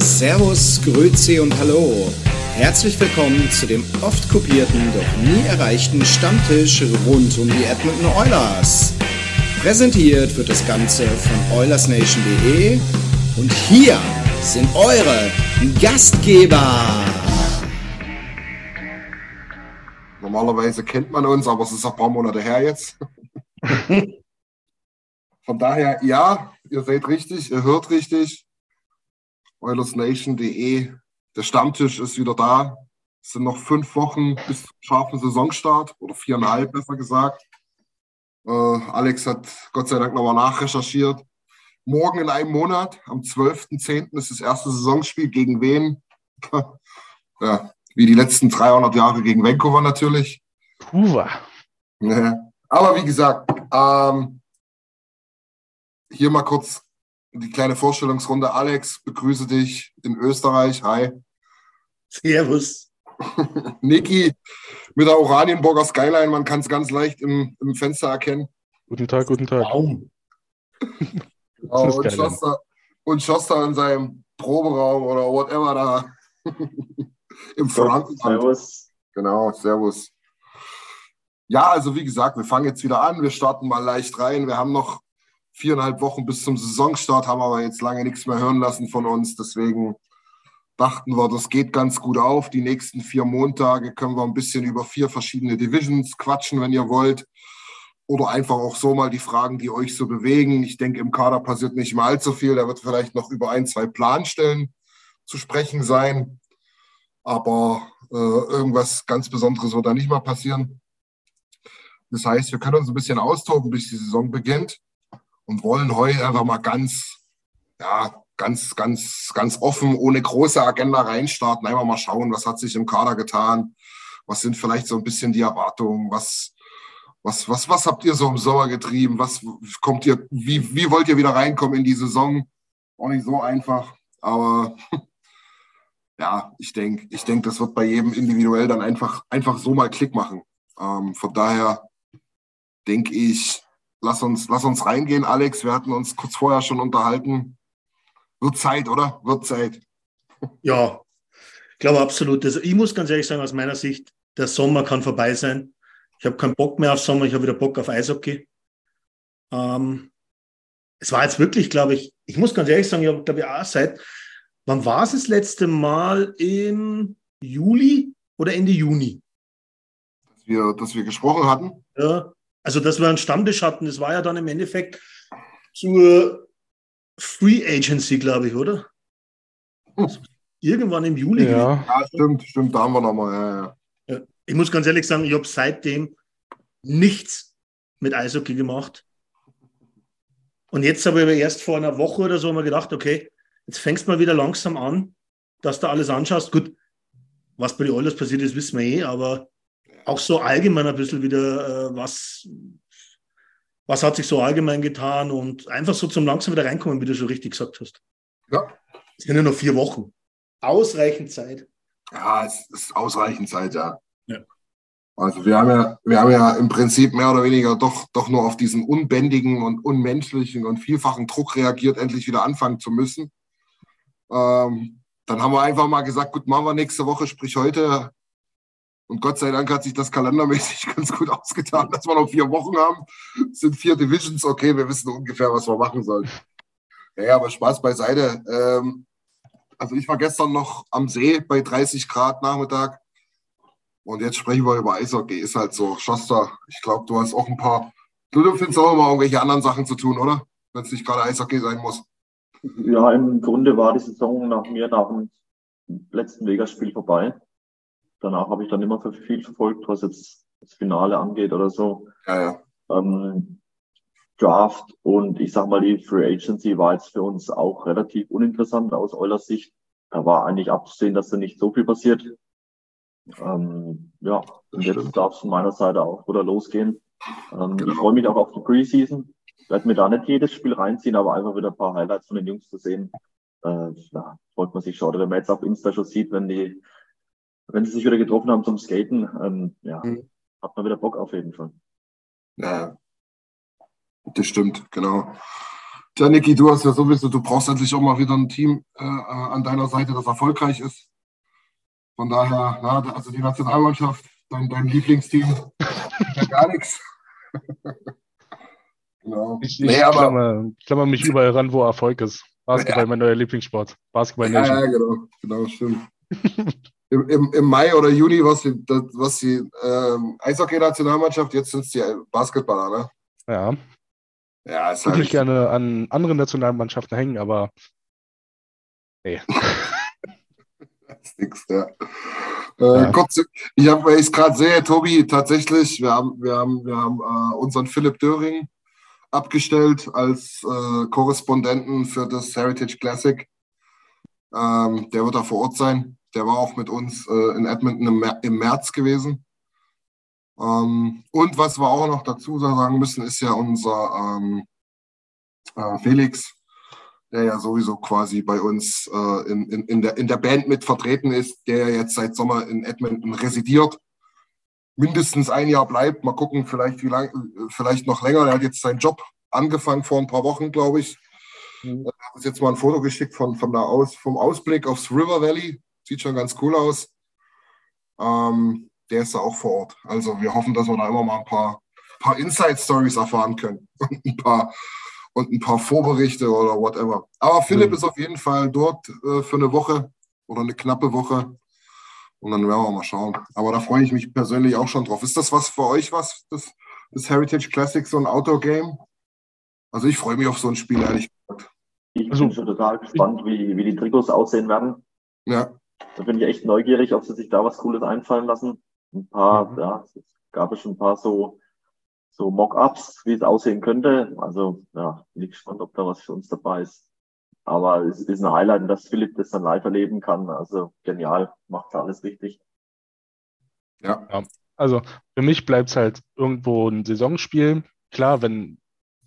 Servus, Grüezi und Hallo. Herzlich willkommen zu dem oft kopierten, doch nie erreichten Stammtisch rund um die Edmonton Oilers. Präsentiert wird das Ganze von OilersNation.de und hier sind eure Gastgeber. Normalerweise kennt man uns, aber es ist ein paar Monate her jetzt. Von daher, ja, ihr seid richtig, ihr hört richtig. OilersNation.de, der Stammtisch ist wieder da. Es sind noch fünf Wochen bis zum scharfen Saisonstart oder viereinhalb besser gesagt. Äh, Alex hat Gott sei Dank nochmal nachrecherchiert. Morgen in einem Monat, am 12.10. ist das erste Saisonspiel. Gegen wen? ja, wie die letzten 300 Jahre gegen Vancouver natürlich. Vancouver. Ja. Aber wie gesagt, ähm, hier mal kurz die kleine Vorstellungsrunde. Alex, begrüße dich in Österreich. Hi. Servus. Niki mit der Oranienburger Skyline, man kann es ganz leicht im, im Fenster erkennen. Guten Tag, guten Tag. Baum. Ist und. Schoster, und Schoster in seinem Proberaum oder whatever da im Frankenland. Servus. Genau, Servus. Ja, also wie gesagt, wir fangen jetzt wieder an. Wir starten mal leicht rein. Wir haben noch viereinhalb Wochen bis zum Saisonstart, haben aber jetzt lange nichts mehr hören lassen von uns. Deswegen dachten wir, das geht ganz gut auf. Die nächsten vier Montage können wir ein bisschen über vier verschiedene Divisions quatschen, wenn ihr wollt. Oder einfach auch so mal die Fragen, die euch so bewegen. Ich denke, im Kader passiert nicht mal allzu viel. Da wird vielleicht noch über ein, zwei Planstellen zu sprechen sein. Aber äh, irgendwas ganz Besonderes wird da nicht mal passieren. Das heißt, wir können uns ein bisschen austoben, bis die Saison beginnt und wollen heute einfach mal ganz, ja, ganz, ganz, ganz offen, ohne große Agenda reinstarten. Einfach mal schauen, was hat sich im Kader getan, was sind vielleicht so ein bisschen die Erwartungen, was, was, was, was habt ihr so im Sommer getrieben, was kommt ihr, wie, wie wollt ihr wieder reinkommen in die Saison? Auch nicht so einfach, aber ja, ich denke, ich denk, das wird bei jedem individuell dann einfach, einfach so mal Klick machen. Ähm, von daher denke ich, lass uns, lass uns reingehen, Alex. Wir hatten uns kurz vorher schon unterhalten. Wird Zeit, oder? Wird Zeit. Ja, ich glaube absolut. Also ich muss ganz ehrlich sagen, aus meiner Sicht, der Sommer kann vorbei sein. Ich habe keinen Bock mehr auf Sommer, ich habe wieder Bock auf Eishockey. Ähm, es war jetzt wirklich, glaube ich, ich muss ganz ehrlich sagen, ich habe, glaube ich, auch seit, wann war es das letzte Mal? Im Juli oder Ende Juni? Dass wir, dass wir gesprochen hatten. Ja, also dass wir einen Stammtisch hatten, das war ja dann im Endeffekt zur Free Agency, glaube ich, oder? Irgendwann im Juli. Ja, Ja, stimmt, stimmt, da haben wir nochmal. Ja, ja. Ich muss ganz ehrlich sagen, ich habe seitdem nichts mit Eishockey gemacht. Und jetzt habe ich aber erst vor einer Woche oder so mal gedacht, okay, jetzt fängst du mal wieder langsam an, dass du alles anschaust. Gut, was bei den Oilers passiert ist, wissen wir eh, aber auch so allgemein ein bisschen wieder, äh, was, was hat sich so allgemein getan und einfach so zum langsam wieder reinkommen, wie du schon richtig gesagt hast. ja. Es sind ja noch vier Wochen. Ausreichend Zeit. Ja, es ist ausreichend Zeit, ja. Ja. Also wir haben ja, wir haben ja im Prinzip mehr oder weniger doch, doch nur auf diesen unbändigen und unmenschlichen und vielfachen Druck reagiert, endlich wieder anfangen zu müssen. Ähm, dann haben wir einfach mal gesagt, gut, machen wir nächste Woche, sprich heute. Und Gott sei Dank hat sich das kalendermäßig ganz gut ausgetan, dass wir noch vier Wochen haben. Es sind vier Divisions, okay, wir wissen ungefähr, was wir machen sollen. Ja, aber Spaß beiseite. Ähm, also ich war gestern noch am See bei 30 Grad Nachmittag. Und jetzt sprechen wir über Eishockey. Ist halt so. Schoster, ich glaube, du hast auch ein paar. Du, du findest auch immer irgendwelche anderen Sachen zu tun, oder? Wenn es nicht gerade Eishockey sein muss. Ja, im Grunde war die Saison nach mir nach dem letzten Vegas-Spiel vorbei. Danach habe ich dann immer viel verfolgt, was jetzt das Finale angeht oder so. Ja, ja. Ähm, Draft und ich sag mal, die Free Agency war jetzt für uns auch relativ uninteressant aus Eulers Sicht. Da war eigentlich abzusehen, dass da nicht so viel passiert. Ähm, ja, und jetzt darf es von meiner Seite auch wieder losgehen. Ähm, genau. Ich freue mich auch auf die Preseason. Ich werde mir da nicht jedes Spiel reinziehen, aber einfach wieder ein paar Highlights von den Jungs zu sehen. Äh, ja, freut man sich schon. Oder wenn man jetzt auf Insta schon sieht, wenn die, wenn sie sich wieder getroffen haben zum Skaten, ähm, ja, mhm. hat man wieder Bock auf jeden Fall. Ja, das stimmt, genau. Tja, Niki, du hast ja sowieso, du brauchst endlich auch mal wieder ein Team äh, an deiner Seite, das erfolgreich ist. Von daher, na, also die Nationalmannschaft, dein, dein Lieblingsteam, ja gar nichts. genau. Ich, ich, nee, aber, klammer, klammer, mich überall ran, wo Erfolg ist. Basketball, ja. mein neuer Lieblingssport. Basketball ja, ja, genau, genau, stimmt. Im, im, Mai oder Juni was die, was die ähm, Eishockey-Nationalmannschaft, jetzt sind es die Basketballer, ne? Ja. Ja, ist ich würde mich gerne an andere Nationalmannschaften hängen, aber nee. ist nix, ja. Äh, ja. Kurz, ich habe, weil ich es gerade sehe, Tobi, tatsächlich, wir haben, wir haben, wir haben äh, unseren Philipp Döring abgestellt als äh, Korrespondenten für das Heritage Classic. Ähm, der wird da vor Ort sein. Der war auch mit uns äh, in Edmonton im, im März gewesen. Ähm, und was wir auch noch dazu sagen müssen, ist ja unser ähm, äh, Felix, der ja sowieso quasi bei uns äh, in, in, in, der, in der Band mit vertreten ist, der jetzt seit Sommer in Edmonton residiert, mindestens ein Jahr bleibt. Mal gucken, vielleicht wie lang, vielleicht noch länger. Er hat jetzt seinen Job angefangen vor ein paar Wochen, glaube ich. Mhm. Er hat uns jetzt mal ein Foto geschickt von, von da aus, vom Ausblick aufs River Valley. Sieht schon ganz cool aus. Ähm, der ist da auch vor Ort. Also wir hoffen, dass wir da immer mal ein paar, paar Inside-Stories erfahren können. Und ein paar und ein paar Vorberichte oder whatever. Aber Philipp mhm. ist auf jeden Fall dort äh, für eine Woche oder eine knappe Woche. Und dann werden wir mal schauen. Aber da freue ich mich persönlich auch schon drauf. Ist das was für euch, was das, das Heritage Classic, so ein Outdoor-Game? Also ich freue mich auf so ein Spiel, ehrlich gesagt. Ich also, bin schon total gespannt, wie, wie die Trikots aussehen werden. Ja. Da bin ich echt neugierig, ob sie sich da was Cooles einfallen lassen. Ein paar, mhm. ja, es gab es schon ein paar so so Mock-ups, wie es aussehen könnte. Also ja, bin ich gespannt, ob da was für uns dabei ist. Aber es ist ein Highlight, dass Philipp das dann live erleben kann. Also genial, macht alles richtig. Ja. ja. Also für mich bleibt es halt irgendwo ein Saisonspiel. Klar, wenn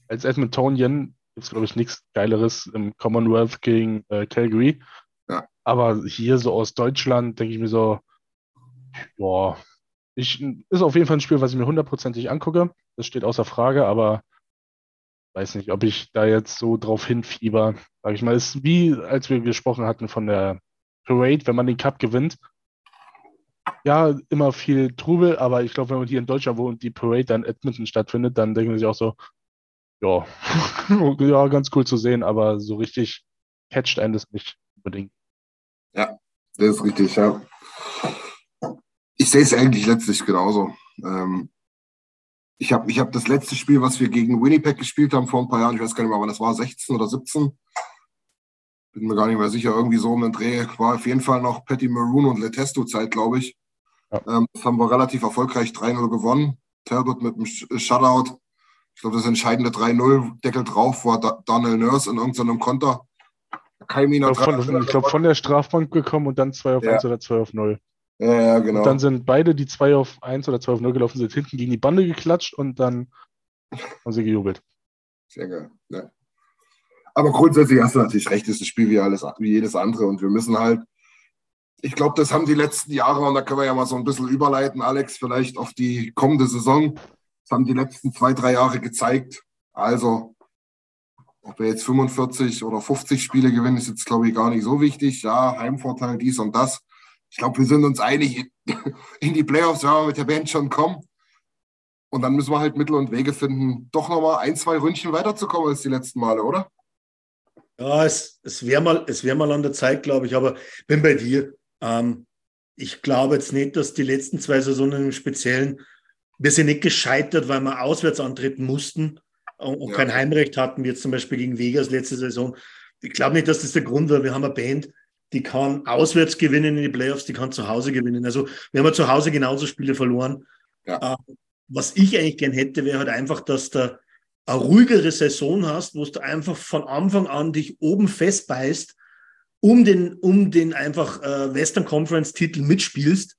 als Edmontonian gibt es, glaube ich, nichts Geileres im Commonwealth gegen äh, Calgary. Aber hier so aus Deutschland denke ich mir so, boah, ich, ist auf jeden Fall ein Spiel, was ich mir hundertprozentig angucke. Das steht außer Frage, aber weiß nicht, ob ich da jetzt so drauf hinfieber. Sag ich mal, ist wie als wir gesprochen hatten von der Parade, wenn man den Cup gewinnt. Ja, immer viel Trubel, aber ich glaube, wenn man hier in Deutschland wohnt und die Parade dann Edmonton stattfindet, dann denken sie auch so, ja, ja, ganz cool zu sehen, aber so richtig catcht einen das nicht unbedingt. Ja, das ist richtig, ja. Ich sehe es eigentlich letztlich genauso. Ähm, ich habe ich hab das letzte Spiel, was wir gegen Winnipeg gespielt haben vor ein paar Jahren, ich weiß gar nicht mehr, wann das war, 16 oder 17. Bin mir gar nicht mehr sicher, irgendwie so um den Dreh. War auf jeden Fall noch Patty Maroon und Letesto-Zeit, glaube ich. Ja. Ähm, das haben wir relativ erfolgreich 3-0 gewonnen. Talbot mit einem Shutout. Ich glaube, das entscheidende 3-0, Deckel drauf, war Daniel Nurse in irgendeinem Konter. Kein ich glaube, glaub, von der Strafbank gekommen und dann 2 auf ja. 1 oder 2 auf 0. Ja, ja, genau. Und dann sind beide, die 2 auf 1 oder 2 auf 0 gelaufen sind, hinten gegen die Bande geklatscht und dann haben sie gejubelt. Sehr geil. Ja. Aber grundsätzlich hast du natürlich recht, ist das Spiel wie, alles, wie jedes andere und wir müssen halt, ich glaube, das haben die letzten Jahre, und da können wir ja mal so ein bisschen überleiten, Alex, vielleicht auf die kommende Saison. Das haben die letzten zwei, drei Jahre gezeigt. Also, ob wir jetzt 45 oder 50 Spiele gewinnen, ist jetzt, glaube ich, gar nicht so wichtig. Ja, Heimvorteil, dies und das ich glaube, wir sind uns einig, in die Playoffs werden wir mit der Band schon kommen. Und dann müssen wir halt Mittel und Wege finden, doch nochmal ein, zwei Ründchen weiterzukommen als die letzten Male, oder? Ja, es, es wäre mal, wär mal an der Zeit, glaube ich, aber bin bei dir. Ähm, ich glaube jetzt nicht, dass die letzten zwei Saisonen im Speziellen, wir sind nicht gescheitert, weil wir auswärts antreten mussten und, ja. kein Heimrecht hatten, wie jetzt zum Beispiel gegen Vegas letzte Saison. Ich glaube nicht, dass das der Grund war. Wir haben eine Band, die kann auswärts gewinnen in die Playoffs, die kann zu Hause gewinnen. Also wir haben ja zu Hause genauso Spiele verloren. Ja. Äh, was ich eigentlich gern hätte, wäre halt einfach, dass du eine ruhigere Saison hast, wo du einfach von Anfang an dich oben festbeißt, um den, um den einfach äh, Western Conference Titel mitspielst,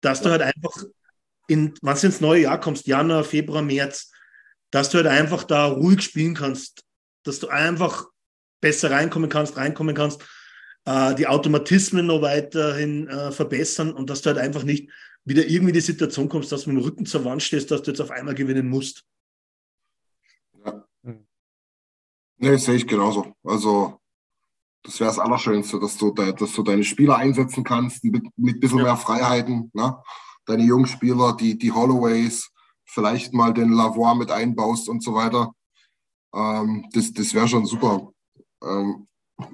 dass du halt einfach in, wenn du ins neue Jahr kommst, Januar, Februar, März, dass du halt einfach da ruhig spielen kannst, dass du einfach besser reinkommen kannst, reinkommen kannst, äh, die Automatismen noch weiterhin äh, verbessern und dass du halt einfach nicht wieder irgendwie die Situation kommst, dass du mit dem Rücken zur Wand stehst, dass du jetzt auf einmal gewinnen musst. Ja. Nee, sehe ich genauso. Also, das wäre das Allerschönste, dass du, dass du deine Spieler einsetzen kannst mit, mit ein bisschen ja. mehr Freiheiten. Ne? Deine jungen Spieler, die, die Holloways, vielleicht mal den Lavoie mit einbaust und so weiter. Ähm, das das wäre schon super. Ähm,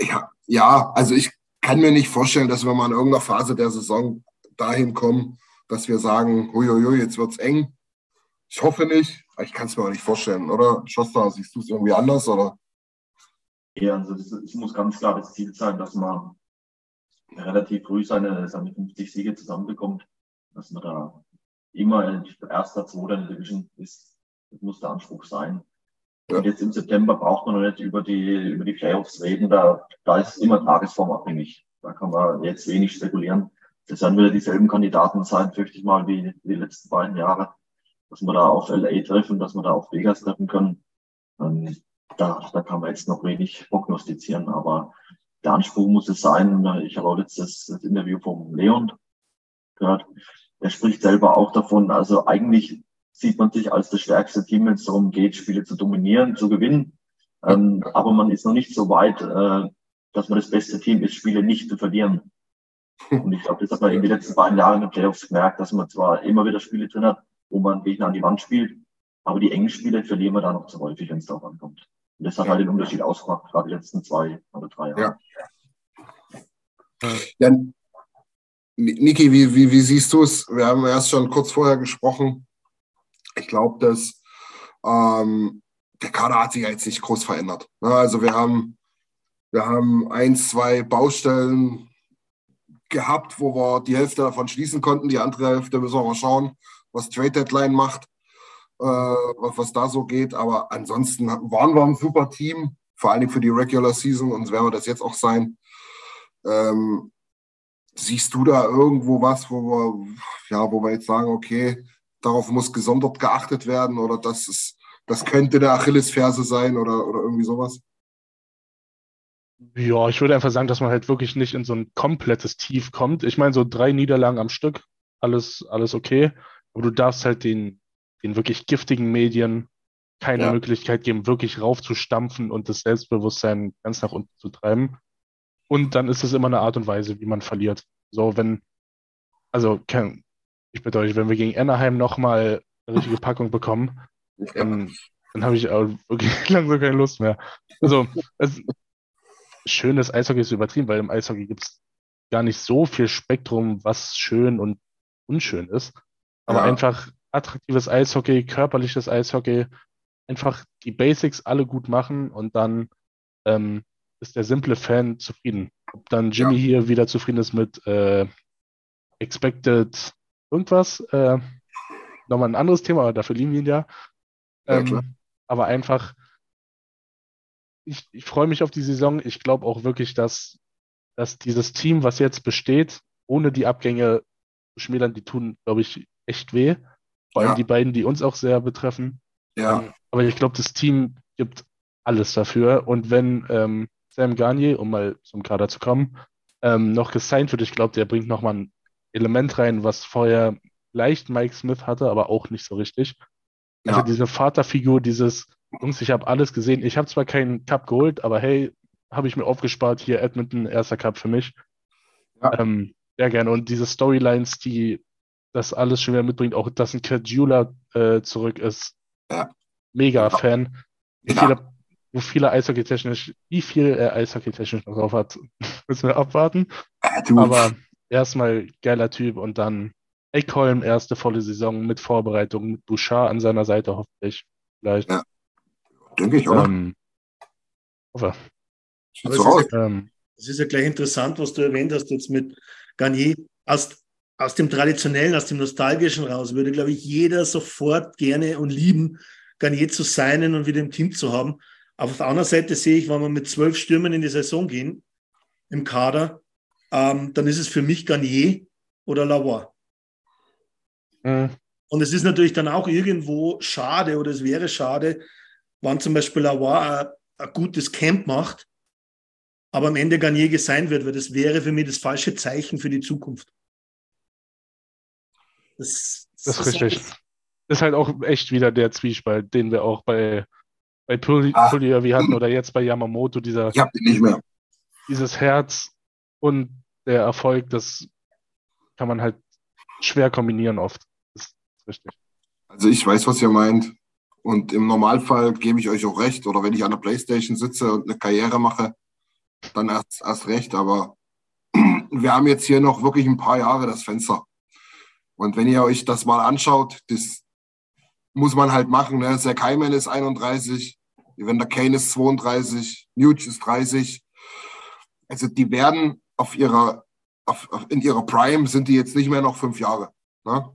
ja, ja, also ich kann mir nicht vorstellen, dass wir mal in irgendeiner Phase der Saison dahin kommen, dass wir sagen, huiuiui, jetzt wird es eng. Ich hoffe nicht, ich kann es mir auch nicht vorstellen, oder? Schoster, siehst du es irgendwie anders, oder? Ja, also es muss ganz klar das Ziel sein, dass man relativ früh seine, seine 50 Siege zusammenbekommt, dass man da immer erster, zweiter in der Division ist. Das muss der Anspruch sein. Und jetzt im September braucht man noch nicht über die, über die Playoffs reden. Da, da ist immer tagesformabhängig. Da kann man jetzt wenig spekulieren. Das werden wieder dieselben Kandidaten sein, fürchte ich mal, wie die letzten beiden Jahre. Dass wir da auf LA treffen, dass wir da auf Vegas treffen können. Ähm, da, da kann man jetzt noch wenig prognostizieren, aber der Anspruch muss es sein. Ich habe auch letztes das Interview vom Leon gehört. Er spricht selber auch davon. Also eigentlich sieht man sich als das stärkste Team, wenn es darum geht, Spiele zu dominieren, zu gewinnen. Ähm, aber man ist noch nicht so weit, äh, dass man das beste Team ist, Spiele nicht zu verlieren. Und ich glaube, das hat man in den letzten beiden Jahren den Playoffs gemerkt, dass man zwar immer wieder Spiele drin hat, wo man Gegner an die Wand spielt, aber die engen Spiele verlieren wir da noch zu häufig, wenn es darauf ankommt. Und das hat halt den Unterschied ausgemacht, gerade die letzten zwei oder drei Jahre. Ja. ja Niki, wie, wie, wie siehst du es? Wir haben erst schon kurz vorher gesprochen. Ich glaube, dass ähm, der Kader hat sich jetzt nicht groß verändert. Ne? Also wir haben, wir haben ein, zwei Baustellen gehabt, wo wir die Hälfte davon schließen konnten. Die andere Hälfte müssen wir mal schauen, was Trade Deadline macht, äh, was, was da so geht. Aber ansonsten waren wir ein super Team, vor allem für die Regular Season und werden wir das jetzt auch sein. Ähm, siehst du da irgendwo was, wo wir, ja, wo wir jetzt sagen, okay, darauf muss gesondert geachtet werden oder das ist, das könnte der Achillesferse sein oder, oder irgendwie sowas? Ja, ich würde einfach sagen, dass man halt wirklich nicht in so ein komplettes Tief kommt. Ich meine, so drei Niederlagen am Stück, alles, alles okay. Aber du darfst halt den, den wirklich giftigen Medien keine ja. Möglichkeit geben, wirklich raufzustampfen und das Selbstbewusstsein ganz nach unten zu treiben. Und dann ist es immer eine Art und Weise, wie man verliert. So, wenn, also, ich euch, wenn wir gegen Anaheim nochmal eine richtige Packung bekommen, dann, dann habe ich auch wirklich langsam keine Lust mehr. Also, es, schönes Eishockey ist übertrieben, weil im Eishockey gibt es gar nicht so viel Spektrum, was schön und unschön ist. Aber ja. einfach attraktives Eishockey, körperliches Eishockey, einfach die Basics alle gut machen und dann ähm, ist der simple Fan zufrieden. Ob dann Jimmy ja. hier wieder zufrieden ist mit äh, Expected irgendwas, äh, nochmal ein anderes Thema, aber dafür lieben wir ihn ja. Ähm, ja aber einfach, ich, ich freue mich auf die Saison. Ich glaube auch wirklich, dass, dass dieses Team, was jetzt besteht, ohne die Abgänge zu schmälern, die tun, glaube ich, echt weh. Vor allem ja. die beiden, die uns auch sehr betreffen. Ja. Ähm, aber ich glaube, das Team gibt alles dafür. Und wenn ähm, Sam Garnier, um mal zum Kader zu kommen, ähm, noch gesigned wird. Ich glaube, der bringt nochmal ein Element rein, was vorher leicht Mike Smith hatte, aber auch nicht so richtig. Also ja. diese Vaterfigur, dieses, Jungs, ich habe alles gesehen. Ich habe zwar keinen Cup geholt, aber hey, habe ich mir aufgespart. Hier Edmonton, erster Cup für mich. Ja. Ähm, sehr gerne. Und diese Storylines, die das alles schon wieder mitbringt, auch dass ein Kajula äh, zurück ist. Ja. Mega Fan. Nicht, jeder, wo viele Eishockey-technisch, wie viel er Eishockey-technisch noch drauf hat, müssen wir abwarten. Aber erstmal geiler Typ und dann Eckholm, erste volle Saison mit Vorbereitung, mit Bouchard an seiner Seite, hoffentlich. Vielleicht. Ja, denke ich, oder? Ähm, hoffe. Aber es, ist ja, ähm, es ist ja gleich interessant, was du erwähnt hast jetzt mit Garnier. Aus, aus dem Traditionellen, aus dem Nostalgischen raus würde, glaube ich, jeder sofort gerne und lieben, Garnier zu sein und wieder im Team zu haben. Aber auf der anderen Seite sehe ich, wenn wir mit zwölf Stürmen in die Saison gehen, im Kader, ähm, dann ist es für mich Garnier oder Lavoie. Mhm. Und es ist natürlich dann auch irgendwo schade oder es wäre schade, wenn zum Beispiel Lavoie ein, ein gutes Camp macht, aber am Ende Garnier gesignt wird, weil das wäre für mich das falsche Zeichen für die Zukunft. Das, das, das ist richtig. Das ist halt auch echt wieder der Zwiespalt, den wir auch bei, bei Pulli, ah. wie hatten oder jetzt bei Yamamoto, dieser, ich hab den nicht mehr. dieses Herz und der Erfolg, das kann man halt schwer kombinieren oft. Das ist richtig. Also ich weiß, was ihr meint. Und im Normalfall gebe ich euch auch recht. Oder wenn ich an der Playstation sitze und eine Karriere mache, dann erst, erst recht. Aber wir haben jetzt hier noch wirklich ein paar Jahre das Fenster. Und wenn ihr euch das mal anschaut, das muss man halt machen. Ne? Hyman ist 31, Evander Kane ist 32, Nuge ist 30. Also die werden auf ihrer, auf, auf, in ihrer Prime sind die jetzt nicht mehr noch fünf Jahre. Ne?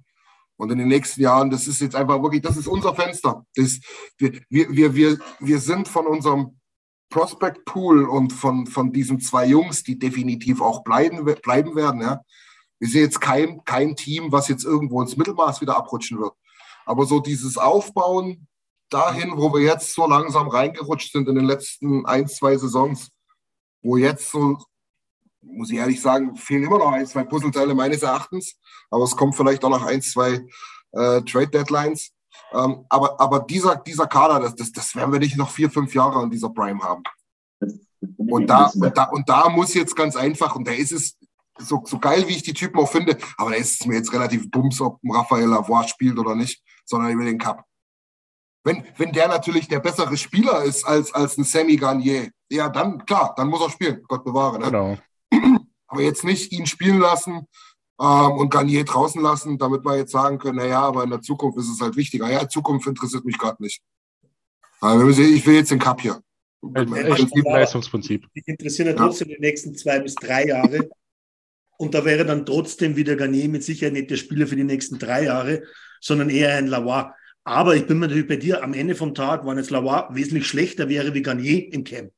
Und in den nächsten Jahren, das ist jetzt einfach wirklich, das ist unser Fenster. Das, wir, wir, wir, wir sind von unserem Prospect Pool und von, von diesen zwei Jungs, die definitiv auch bleiben, bleiben werden. Ja. Wir sehen jetzt kein, kein Team, was jetzt irgendwo ins Mittelmaß wieder abrutschen wird. Aber so dieses Aufbauen dahin, wo wir jetzt so langsam reingerutscht sind in den letzten ein, zwei Saisons, wo jetzt so, muss ich ehrlich sagen, fehlen immer noch ein, zwei Puzzleteile meines Erachtens. Aber es kommt vielleicht auch noch ein, zwei äh, Trade Deadlines. Ähm, aber, aber dieser, dieser Kader, das, das, das werden wir nicht noch vier, fünf Jahre an dieser Prime haben. Und da, und, da, und da muss jetzt ganz einfach, und da ist es so, so geil, wie ich die Typen auch finde, aber da ist es mir jetzt relativ bums, ob Raphael Lavoie spielt oder nicht, sondern über den Cup. Wenn, wenn der natürlich der bessere Spieler ist als, als ein Sammy Garnier, ja, dann klar, dann muss er spielen, Gott bewahre. Ne? Genau. Aber jetzt nicht ihn spielen lassen ähm, und Garnier draußen lassen, damit wir jetzt sagen können, naja, aber in der Zukunft ist es halt wichtiger. Ja, Zukunft interessiert mich gerade nicht. Also ich will jetzt den Cup hier. Echt Leistungsprinzip. Ich interessiere ja trotzdem die nächsten zwei bis drei Jahre. Und da wäre dann trotzdem wieder Garnier mit Sicherheit nicht der Spieler für die nächsten drei Jahre, sondern eher ein Lavoie. Aber ich bin mir natürlich bei dir am Ende vom Tag, wenn jetzt Lavoie wesentlich schlechter wäre wie Garnier im Camp,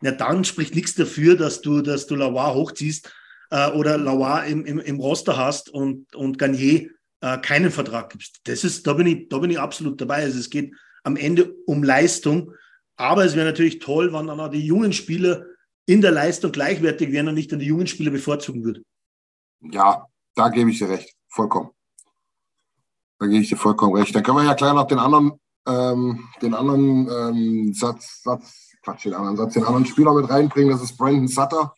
na dann spricht nichts dafür, dass du, dass du Lavoie hochziehst äh, oder Lavoie im, im, im Roster hast und, und Garnier äh, keinen Vertrag gibst. Das ist, da bin ich, da bin ich absolut dabei. Also es geht am Ende um Leistung. Aber es wäre natürlich toll, wenn dann auch die jungen Spieler in der Leistung gleichwertig wären und nicht dann die jungen Spieler bevorzugen würden. Ja, da gebe ich dir recht. Vollkommen. Da gebe ich dir vollkommen recht. Dann können wir ja gleich noch den anderen, ähm, den anderen ähm, Satz, Satz, Quatsch, den anderen Satz, den anderen Spieler mit reinbringen. Das ist Brandon Sutter,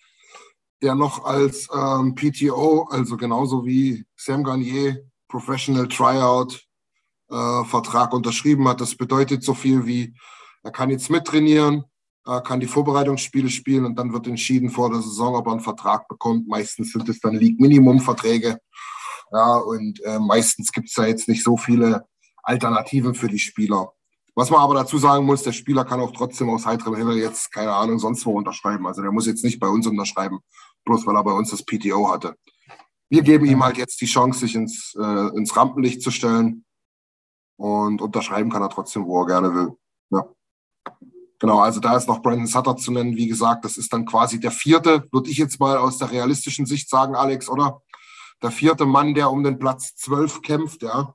der noch als ähm, PTO, also genauso wie Sam Garnier, Professional Tryout äh, Vertrag unterschrieben hat. Das bedeutet so viel wie, er kann jetzt mittrainieren, äh, kann die Vorbereitungsspiele spielen und dann wird entschieden vor der Saison, ob er einen Vertrag bekommt. Meistens sind es dann League-Minimum-Verträge. Ja, und äh, meistens gibt es da jetzt nicht so viele Alternativen für die Spieler. Was man aber dazu sagen muss, der Spieler kann auch trotzdem aus heiterem Himmel jetzt, keine Ahnung, sonst wo unterschreiben. Also der muss jetzt nicht bei uns unterschreiben, bloß weil er bei uns das PTO hatte. Wir geben ihm halt jetzt die Chance, sich ins, äh, ins Rampenlicht zu stellen. Und unterschreiben kann er trotzdem, wo er gerne will. Ja. Genau, also da ist noch Brandon Sutter zu nennen. Wie gesagt, das ist dann quasi der vierte, würde ich jetzt mal aus der realistischen Sicht sagen, Alex, oder? Der vierte Mann, der um den Platz 12 kämpft, ja.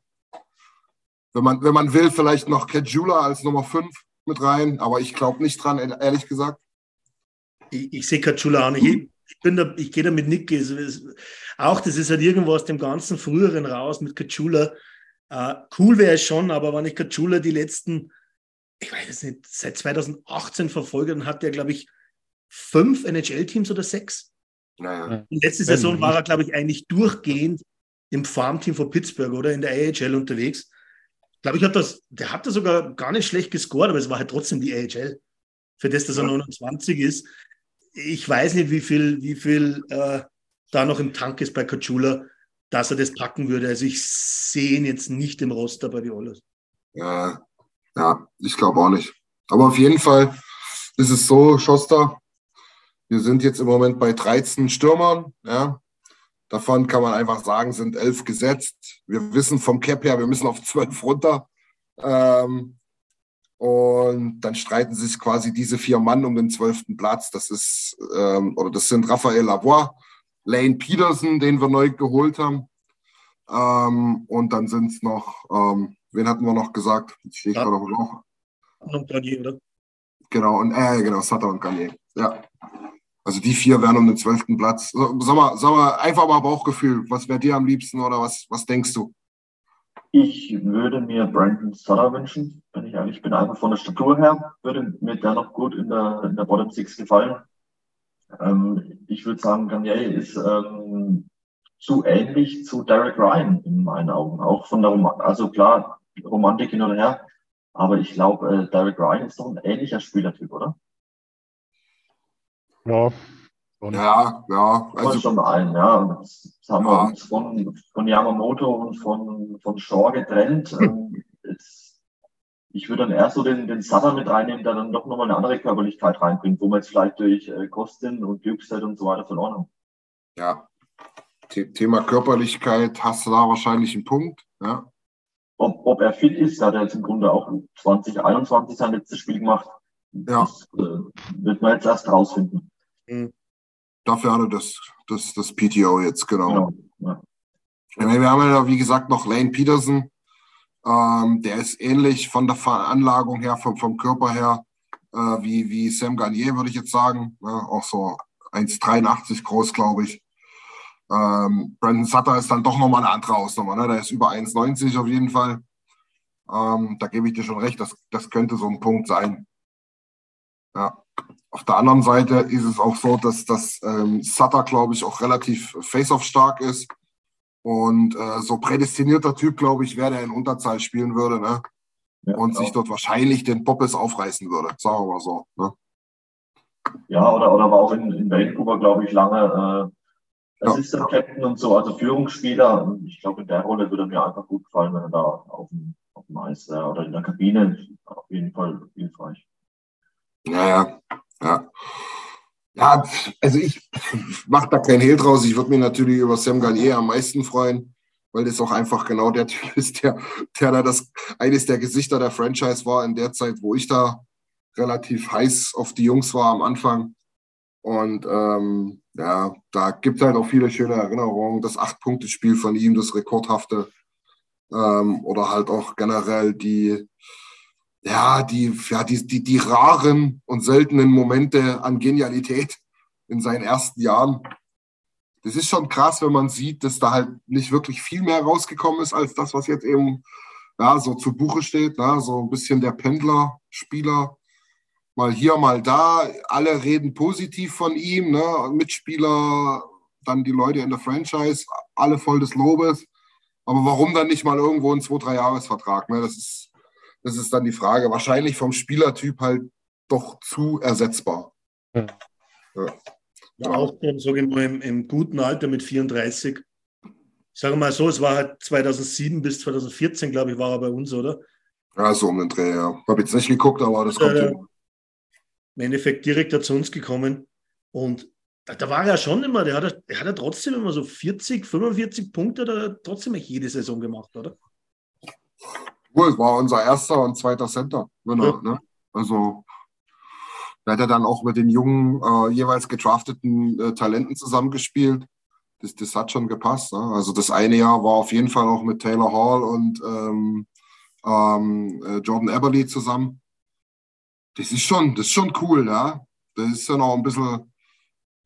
Wenn man, wenn man will, vielleicht noch Kejula als Nummer 5 mit rein, aber ich glaube nicht dran, ehrlich gesagt. Ich, ich sehe Kajula auch nicht. Ich, bin da, ich gehe da mit Nick. Auch das ist halt irgendwo aus dem ganzen Früheren raus mit Kajula. Uh, cool wäre es schon, aber wenn ich Kajula die letzten ich weiß es nicht, seit 2018 verfolge, dann hat er, glaube ich, fünf NHL-Teams oder sechs. Naja. Letzte Saison war er, glaube ich, eigentlich durchgehend im Farmteam von Pittsburgh oder in der AHL unterwegs. Ich glaube, ich hat das, der hat das sogar gar nicht schlecht gescored, aber es war halt trotzdem die AHL. für das, dass er 29 ist. Ich weiß nicht, wie viel, wie viel äh, da noch im Tank ist bei Kachula, dass er das packen würde. Also ich sehe ihn jetzt nicht im Roster bei Violas. Ja, ja ich glaube auch nicht. Aber auf jeden Fall ist es so, Schoster, wir sind jetzt im Moment bei 13 Stürmern. Ja. Davon kann man einfach sagen, sind elf gesetzt. Wir wissen vom Cap her, wir müssen auf zwölf runter. Ähm, und dann streiten sich quasi diese vier Mann um den zwölften Platz. Das ist, ähm, oder das sind Raphael Lavoie, Lane Peterson, den wir neu geholt haben. Ähm, und dann sind es noch, ähm, wen hatten wir noch gesagt? Ich stehe gerade auf noch. Und Garnier, oder? Genau, und äh, genau, Sutter und Garnier. Ja. Also die vier wären um den zwölften Platz. Sag mal, sag mal, einfach mal Bauchgefühl. Was wäre dir am liebsten oder was, was denkst du? Ich würde mir Brandon Sutter wünschen, wenn ich ehrlich bin. Einfach von der Statur her würde mir der noch gut in der, in der Bottom Six gefallen. Ähm, ich würde sagen, Garnier ist ähm, zu ähnlich zu Derek Ryan in meinen Augen. Auch von der Romantik, also klar, Romantik hin und her. Aber ich glaube, äh, Derek Ryan ist doch ein ähnlicher Spielertyp, oder? Ja. Ja, ja. Also schon ein, ja. Das haben ja. wir uns von, von Yamamoto und von, von Shaw getrennt. Hm. Jetzt, ich würde dann eher so den, den Sutter mit reinnehmen, der dann doch nochmal eine andere Körperlichkeit reinbringt, wo man jetzt vielleicht durch äh, Kostin und Glückszeit und so weiter verloren haben. Ja. Thema Körperlichkeit hast du da wahrscheinlich einen Punkt, ja. Ob, ob er fit ist, hat er jetzt im Grunde auch 2021 sein letztes Spiel gemacht. Ja. Das äh, wird man jetzt erst rausfinden. Mhm. Dafür hatte das, das, das PTO jetzt, genau. genau. Ja. Wir haben ja, wie gesagt, noch Lane Peterson. Ähm, der ist ähnlich von der Veranlagung her, vom, vom Körper her, äh, wie, wie Sam Garnier, würde ich jetzt sagen. Ja, auch so 1,83 groß, glaube ich. Ähm, Brandon Sutter ist dann doch nochmal eine andere Ausnummer. Ne? Der ist über 1,90 auf jeden Fall. Ähm, da gebe ich dir schon recht, das, das könnte so ein Punkt sein. Ja. Auf der anderen Seite ist es auch so, dass das ähm, Sutter, glaube ich, auch relativ face-off stark ist. Und äh, so prädestinierter Typ, glaube ich, wäre der in Unterzahl spielen würde, ne? Ja, und sich dort wahrscheinlich den Poppes aufreißen würde, sagen wir mal so. Ne? Ja, oder, oder war auch in, in Vancouver, glaube ich, lange äh, Assistant ja. Captain und so, also Führungsspieler. Ich glaube, in der Rolle würde mir einfach gut gefallen, wenn er da auf dem, auf dem Eis äh, oder in der Kabine auf jeden Fall hilfreich. Ja, ja. Ja. Ja, also ich mache da kein Hehl draus. Ich würde mich natürlich über Sam Garnier am meisten freuen, weil das auch einfach genau der Typ ist, der, der da das eines der Gesichter der Franchise war in der Zeit, wo ich da relativ heiß auf die Jungs war am Anfang. Und ähm, ja, da gibt es halt auch viele schöne Erinnerungen. Das Acht-Punkte-Spiel von ihm, das Rekordhafte. Ähm, oder halt auch generell die, ja, die, ja, die, die, die raren und seltenen Momente an Genialität in seinen ersten Jahren. Das ist schon krass, wenn man sieht, dass da halt nicht wirklich viel mehr rausgekommen ist als das, was jetzt eben ja, so zu Buche steht. Ne? So ein bisschen der Pendler-Spieler. Mal hier, mal da. Alle reden positiv von ihm. Ne? Mitspieler, dann die Leute in der Franchise, alle voll des Lobes. Aber warum dann nicht mal irgendwo ein 2-3-Jahres-Vertrag? Ne? Das ist das ist dann die Frage. Wahrscheinlich vom Spielertyp halt doch zu ersetzbar. Ja. Ja. ja auch so im, im guten Alter mit 34. Ich sage mal so, es war halt 2007 bis 2014, glaube ich, war er bei uns, oder? Ja, so um den Dreh, ja. Habe jetzt nicht geguckt, aber das kommt äh, Im Endeffekt direkt zu uns gekommen. Und da, da, war er schon immer, der hat, der hat ja trotzdem immer so 40, 45 Punkte, da trotzdem jede Saison gemacht, oder? Cool, war unser erster und zweiter Center. Winner, ja. ne? Also da hat er dann auch mit den jungen, äh, jeweils gedrafteten äh, Talenten zusammengespielt. Das, das hat schon gepasst. Ne? Also das eine Jahr war auf jeden Fall auch mit Taylor Hall und ähm, ähm, äh, Jordan Eberly zusammen. Das ist schon, das ist schon cool, ja. Da ist ja noch ein bisschen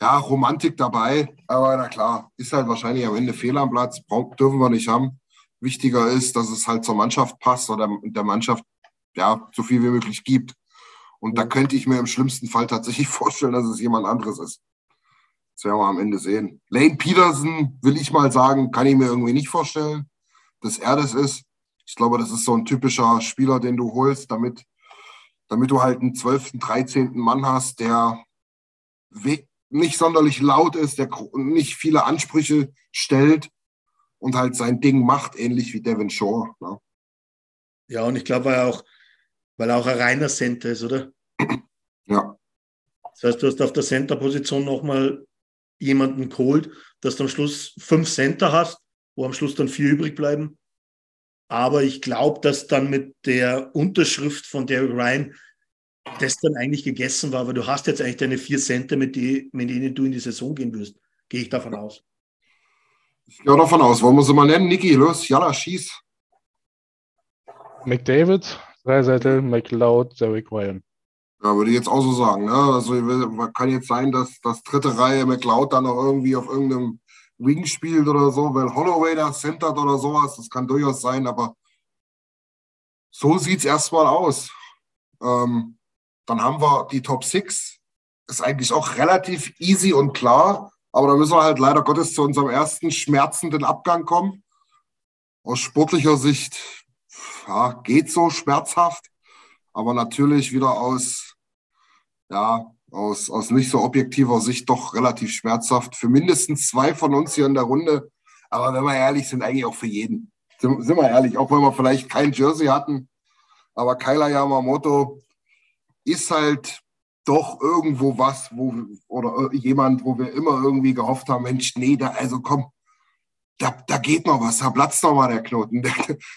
ja, Romantik dabei. Aber na klar, ist halt wahrscheinlich am Ende Fehler am Platz. Brauch, dürfen wir nicht haben wichtiger ist, dass es halt zur Mannschaft passt oder der Mannschaft ja so viel wie möglich gibt. Und da könnte ich mir im schlimmsten Fall tatsächlich vorstellen, dass es jemand anderes ist. Das werden wir am Ende sehen. Lane Peterson, will ich mal sagen, kann ich mir irgendwie nicht vorstellen, dass er das ist. Ich glaube, das ist so ein typischer Spieler, den du holst, damit damit du halt einen 12., 13. Mann hast, der nicht sonderlich laut ist, der nicht viele Ansprüche stellt und halt sein Ding macht, ähnlich wie Devin Shaw. Ne? Ja, und ich glaube, weil er auch, weil er auch ein reiner Center ist, oder? Ja. Das heißt, du hast auf der Center-Position nochmal jemanden geholt, dass du am Schluss fünf Center hast, wo am Schluss dann vier übrig bleiben. Aber ich glaube, dass dann mit der Unterschrift von Derek Ryan das dann eigentlich gegessen war, weil du hast jetzt eigentlich deine vier Center, mit, die, mit denen du in die Saison gehen wirst. Gehe ich davon aus. Ich gehe davon aus. Wollen wir sie mal nennen? Niki, los, Jalla, schieß. McDavid, Dreiseitel, McLeod, Derek Ryan. Ja, würde ich jetzt auch so sagen. Ne? Also kann jetzt sein, dass das dritte Reihe McLeod dann noch irgendwie auf irgendeinem Wing spielt oder so, weil Holloway da centert oder sowas. Das kann durchaus sein, aber so sieht es erstmal aus. Ähm, dann haben wir die Top 6. Ist eigentlich auch relativ easy und klar, aber da müssen wir halt leider Gottes zu unserem ersten schmerzenden Abgang kommen. Aus sportlicher Sicht ja, geht so schmerzhaft, aber natürlich wieder aus, ja, aus, aus nicht so objektiver Sicht doch relativ schmerzhaft. Für mindestens zwei von uns hier in der Runde. Aber wenn wir ehrlich sind, eigentlich auch für jeden. Sind, sind wir ehrlich, auch wenn wir vielleicht kein Jersey hatten. Aber Kyla Yamamoto ist halt doch irgendwo was, wo, oder jemand, wo wir immer irgendwie gehofft haben, Mensch, nee, da, also komm, da, da geht noch was, da platzt noch mal der Knoten. Da,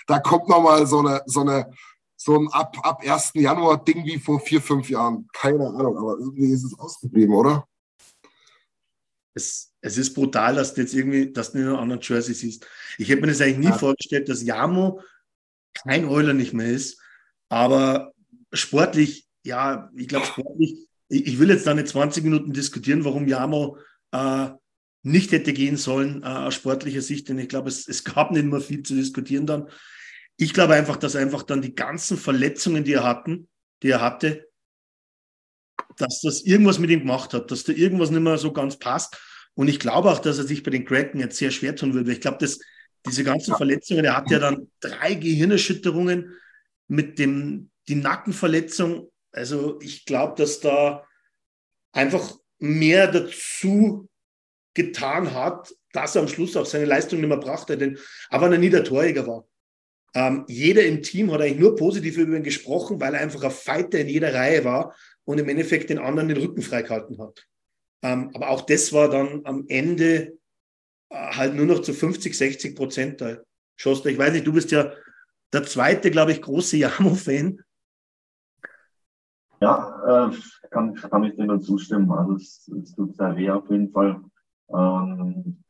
da kommt noch mal so eine, so eine, so ein ab, ab 1. Januar Ding wie vor vier, fünf Jahren. Keine Ahnung, aber irgendwie ist es ausgeblieben, oder? Es, es ist brutal, dass du jetzt irgendwie, dass du in einem anderen Jersey siehst. Ich hätte mir das eigentlich nie ja. vorgestellt, dass Jamo kein Euler nicht mehr ist, aber sportlich, ja, ich glaube sportlich, ich, will jetzt da nicht 20 Minuten diskutieren, warum Jamo äh, nicht hätte gehen sollen äh, aus sportlicher Sicht, denn ich glaube, es, es gab nicht mehr viel zu diskutieren dann. Ich glaube einfach, dass einfach dann die ganzen Verletzungen, die er hatten, die er hatte, dass das irgendwas mit ihm gemacht hat, dass da irgendwas nicht mehr so ganz passt. Und ich glaube auch, dass er sich bei den Kraken jetzt sehr schwer tun würde. Ich glaube, dass diese ganzen Verletzungen, er hat ja dann drei Gehirnerschütterungen mit dem, die Nackenverletzung. Also ich glaube, dass da einfach mehr dazu getan hat, dass er am Schluss auch seine Leistung nicht mehr brachte. Denn, aber wenn er nie der Torjäger war. Ähm, jeder im Team hat eigentlich nur positiv über ihn gesprochen, weil er einfach ein Fighter in jeder Reihe war und im Endeffekt den anderen den Rücken freigehalten hat. Ähm, aber auch das war dann am Ende äh, halt nur noch zu 50, 60 Prozent. Schoster, ich weiß nicht, du bist ja der zweite, glaube ich, große Jamo-Fan. Ja, äh, kann, kann ich dir nur zustimmen. Also es, es tut sehr weh auf jeden Fall. Ähm,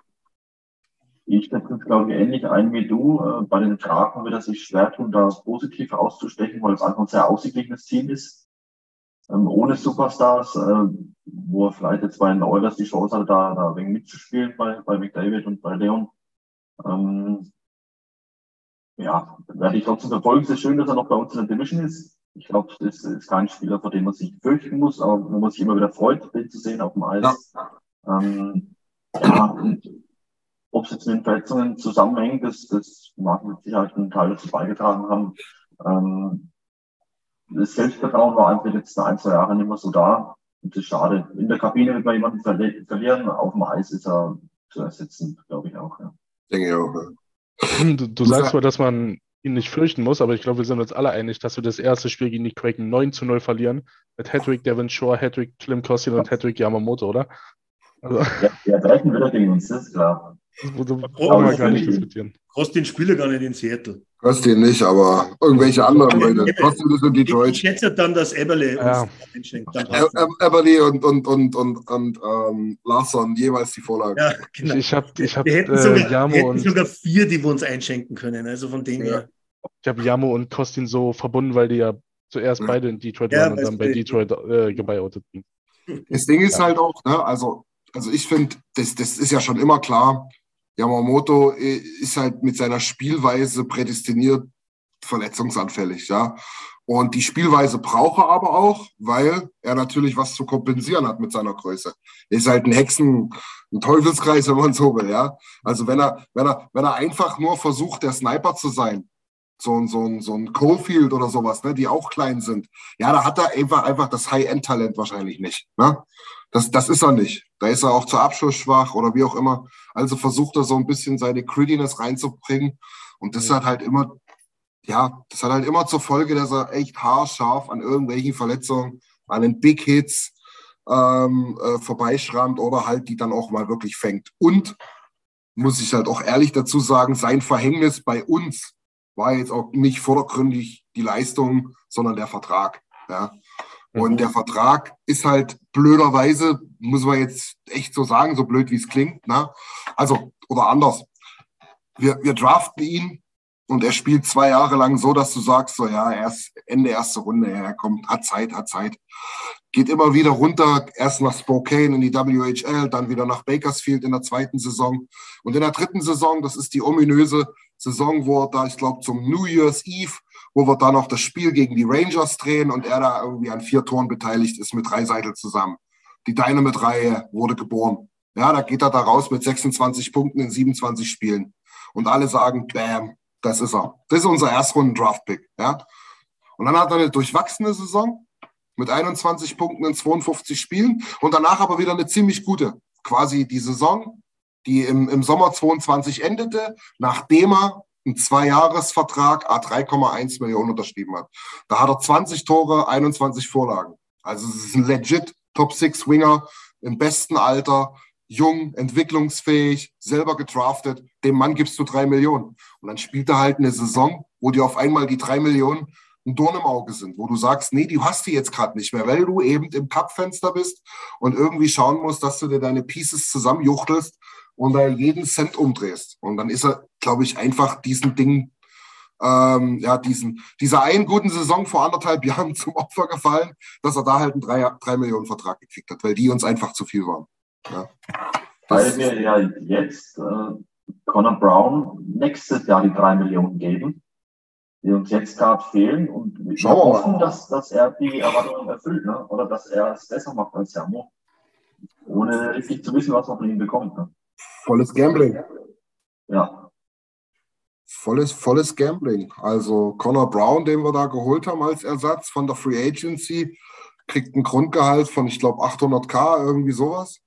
ich schätze es, glaube ich, ähnlich ein wie du. Äh, bei den Kraken wird er sich schwer tun, da positiv auszustechen, weil es einfach ein sehr ausgeglichenes Team ist. Ähm, ohne Superstars, äh, wo er vielleicht jetzt bei den Oilers die Chance hat, da, da wenig mitzuspielen bei, bei McDavid und bei Leon. Ähm, ja, werde ich trotzdem verfolgen. Es ist schön, dass er noch bei uns in der Division ist. Ich glaube, das ist kein Spieler, vor dem man sich fürchten muss, aber wo man sich immer wieder freut, den zu sehen auf dem Eis. Ja. Ähm, ja, ob es jetzt mit den Verletzungen zusammenhängt, das, das mag mit Sicherheit einen Teil dazu beigetragen haben. Ähm, das Selbstvertrauen war einfach die letzten ein, zwei Jahre nicht mehr so da. Und das ist schade. In der Kabine wird man jemanden verli verlieren, auf dem Eis ist er zu ersetzen, glaube ich auch. Ja. Denke ich auch. Ja. Du, du sagst zwar, dass man ihn nicht fürchten muss, aber ich glaube, wir sind uns alle einig, dass wir das erste Spiel gegen die Kraken 9 zu 0 verlieren. Mit Hedrick, Devin Shore, Hedrick, Klim Kostin und Hedrick Yamamoto, oder? Also. Ja, ja, gegen uns, das ist klar. Das brauchen wir gar nicht diskutieren. Kostin spiele gar nicht in Seattle. Kostin nicht, aber irgendwelche anderen Leute. Kostin ist in Detroit. Ich schätze dann, dass Eberle ja. uns einschenkt. Eberle und, und, und, und, und ähm, Larsson jeweils die Vorlage. Ja, genau. Ich, habe ich hab, wir hätten, äh, sogar, Jamo wir hätten sogar vier, die wir uns einschenken können. Also von ja. her. Ich habe Jamo und Kostin so verbunden, weil die ja zuerst ja. beide in Detroit waren und dann bei Detroit äh, sind. Das Ding ist halt auch, ne, also also ich finde, das, das ist ja schon immer klar, Yamamoto ist halt mit seiner Spielweise prädestiniert verletzungsanfällig, ja. Und die Spielweise braucht er aber auch, weil er natürlich was zu kompensieren hat mit seiner Größe. Er ist halt ein Hexen, ein Teufelskreis, wenn man so will, ja. Also wenn er, wenn er, wenn er einfach nur versucht, der Sniper zu sein, so ein, so ein, so ein Coalfield oder sowas, ne, die auch klein sind. Ja, da hat er einfach, einfach das High-End-Talent wahrscheinlich nicht. Ne? Das, das ist er nicht. Da ist er auch zu Abschluss schwach oder wie auch immer. Also versucht er so ein bisschen seine Grittiness reinzubringen. Und das hat halt immer, ja, das hat halt immer zur Folge, dass er echt haarscharf an irgendwelchen Verletzungen, an den Big Hits ähm, äh, vorbeischrammt oder halt die dann auch mal wirklich fängt. Und muss ich halt auch ehrlich dazu sagen, sein Verhängnis bei uns war jetzt auch nicht vordergründig die Leistung, sondern der Vertrag. Ja. Und mhm. der Vertrag ist halt blöderweise, muss man jetzt echt so sagen, so blöd wie es klingt. Ne? Also, oder anders. Wir, wir draften ihn und er spielt zwei Jahre lang so, dass du sagst, so ja, erst Ende erste Runde, er kommt, hat Zeit, hat Zeit. Geht immer wieder runter, erst nach Spokane in die WHL, dann wieder nach Bakersfield in der zweiten Saison. Und in der dritten Saison, das ist die ominöse Saison, wo er da, ich glaube, zum New Year's Eve, wo wir dann noch das Spiel gegen die Rangers drehen und er da irgendwie an vier Toren beteiligt ist mit drei Seiten zusammen. Die Dynamite-Reihe wurde geboren. Ja, da geht er da raus mit 26 Punkten in 27 Spielen. Und alle sagen, bam, das ist er. Das ist unser Erstrunden-Draft-Pick. Ja. Und dann hat er eine durchwachsene Saison mit 21 Punkten in 52 Spielen und danach aber wieder eine ziemlich gute. Quasi die Saison die im, im Sommer 22 endete, nachdem er einen Zweijahresvertrag A3,1 Millionen unterschrieben hat. Da hat er 20 Tore, 21 Vorlagen. Also es ist ein legit Top Six Winger im besten Alter, jung, entwicklungsfähig, selber gedraftet. Dem Mann gibst du drei Millionen. Und dann spielt er halt eine Saison, wo dir auf einmal die drei Millionen ein Dorn im Auge sind, wo du sagst, nee, du hast die jetzt gerade nicht mehr, weil du eben im Cup-Fenster bist und irgendwie schauen musst, dass du dir deine Pieces zusammenjuchtelst und da jeden Cent umdrehst. Und dann ist er, glaube ich, einfach diesen Ding, ähm, ja, diesen, dieser einen guten Saison vor anderthalb Jahren zum Opfer gefallen, dass er da halt einen 3, 3 Millionen Vertrag gekriegt hat, weil die uns einfach zu viel waren. Ja. Weil wir ja jetzt äh, Connor Brown nächstes Jahr die 3 Millionen geben, die uns jetzt gerade fehlen und wir hoffen, dass, dass er die Erwartungen erfüllt ne? oder dass er es besser macht als Jammo, ohne richtig zu wissen, was man von ihm bekommt. Ne? Volles Gambling. Ja. Volles, volles Gambling. Also Connor Brown, den wir da geholt haben als Ersatz von der Free Agency, kriegt ein Grundgehalt von, ich glaube, 800k, irgendwie sowas.